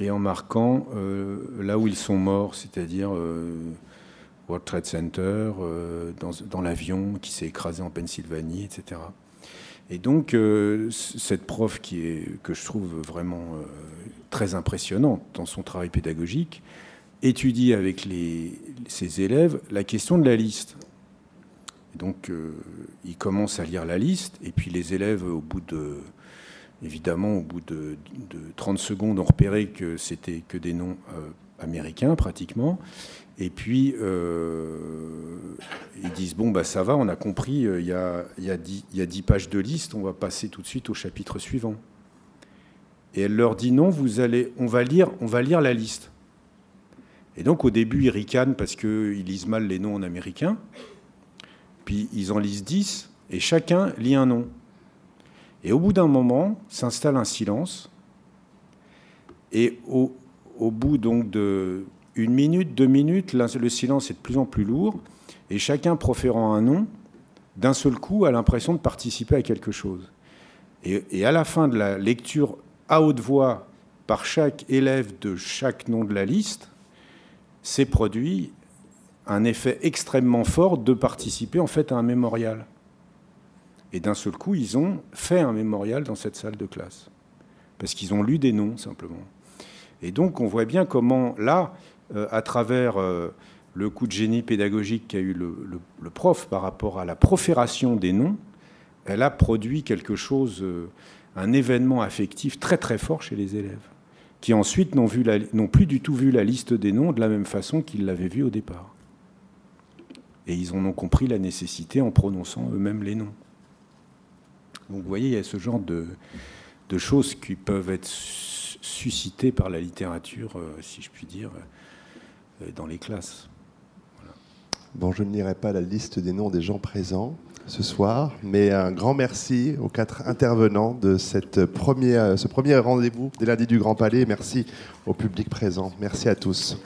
et en marquant euh, là où ils sont morts, c'est-à-dire euh, World Trade Center, euh, dans, l'avion qui s'est écrasé en Pennsylvanie, etc. Et donc, cette prof qui est, que je trouve vraiment très impressionnante dans son travail pédagogique, étudie avec les, ses élèves la question de la liste. donc, il commence à lire la liste, et puis les élèves, au bout de Évidemment, au bout de, 30 secondes, on repérait que c'était que des noms euh, américains pratiquement. Et puis, euh, ils disent, bon, bah, ça va, on a compris, euh, il y, a, y, a 10, y a 10 pages de liste, on va passer tout de suite au chapitre suivant. Et elle leur dit, non, vous allez, on, va lire, on va lire la liste. Et donc, au début, ils ricanent parce qu'ils lisent mal les noms en américain. Puis, ils en lisent 10, et chacun lit un nom. Et au bout d'un moment, s'installe un silence. Et au, bout donc de minute, deux minutes, le silence est de plus en plus lourd. Et chacun proférant un nom, d'un seul coup, a l'impression de participer à quelque chose. Et, et, à la fin de la lecture à haute voix par chaque élève de chaque nom de la liste, s'est produit un effet extrêmement fort de participer en fait à un mémorial. Et d'un seul coup, ils ont fait un mémorial dans cette salle de classe. Parce qu'ils ont lu des noms, simplement. Et donc, on voit bien comment, là, euh, à travers euh, le coup de génie pédagogique qu'a eu le, prof par rapport à la profération des noms, elle a produit quelque chose, euh, un événement affectif très très fort chez les élèves, qui ensuite n'ont plus du tout vu la liste des noms de la même façon qu'ils l'avaient vu au départ. Et ils en ont compris la nécessité en prononçant eux-mêmes les noms. Donc vous voyez, il y a ce genre de, choses qui peuvent être suscitées par la littérature, euh, si je puis dire, euh, dans les classes. Bon, je ne lirai pas la liste des noms des gens présents ce soir, mais un grand merci aux quatre intervenants de ce premier rendez-vous des lundis du Grand Palais. Merci au public présent. Merci à tous.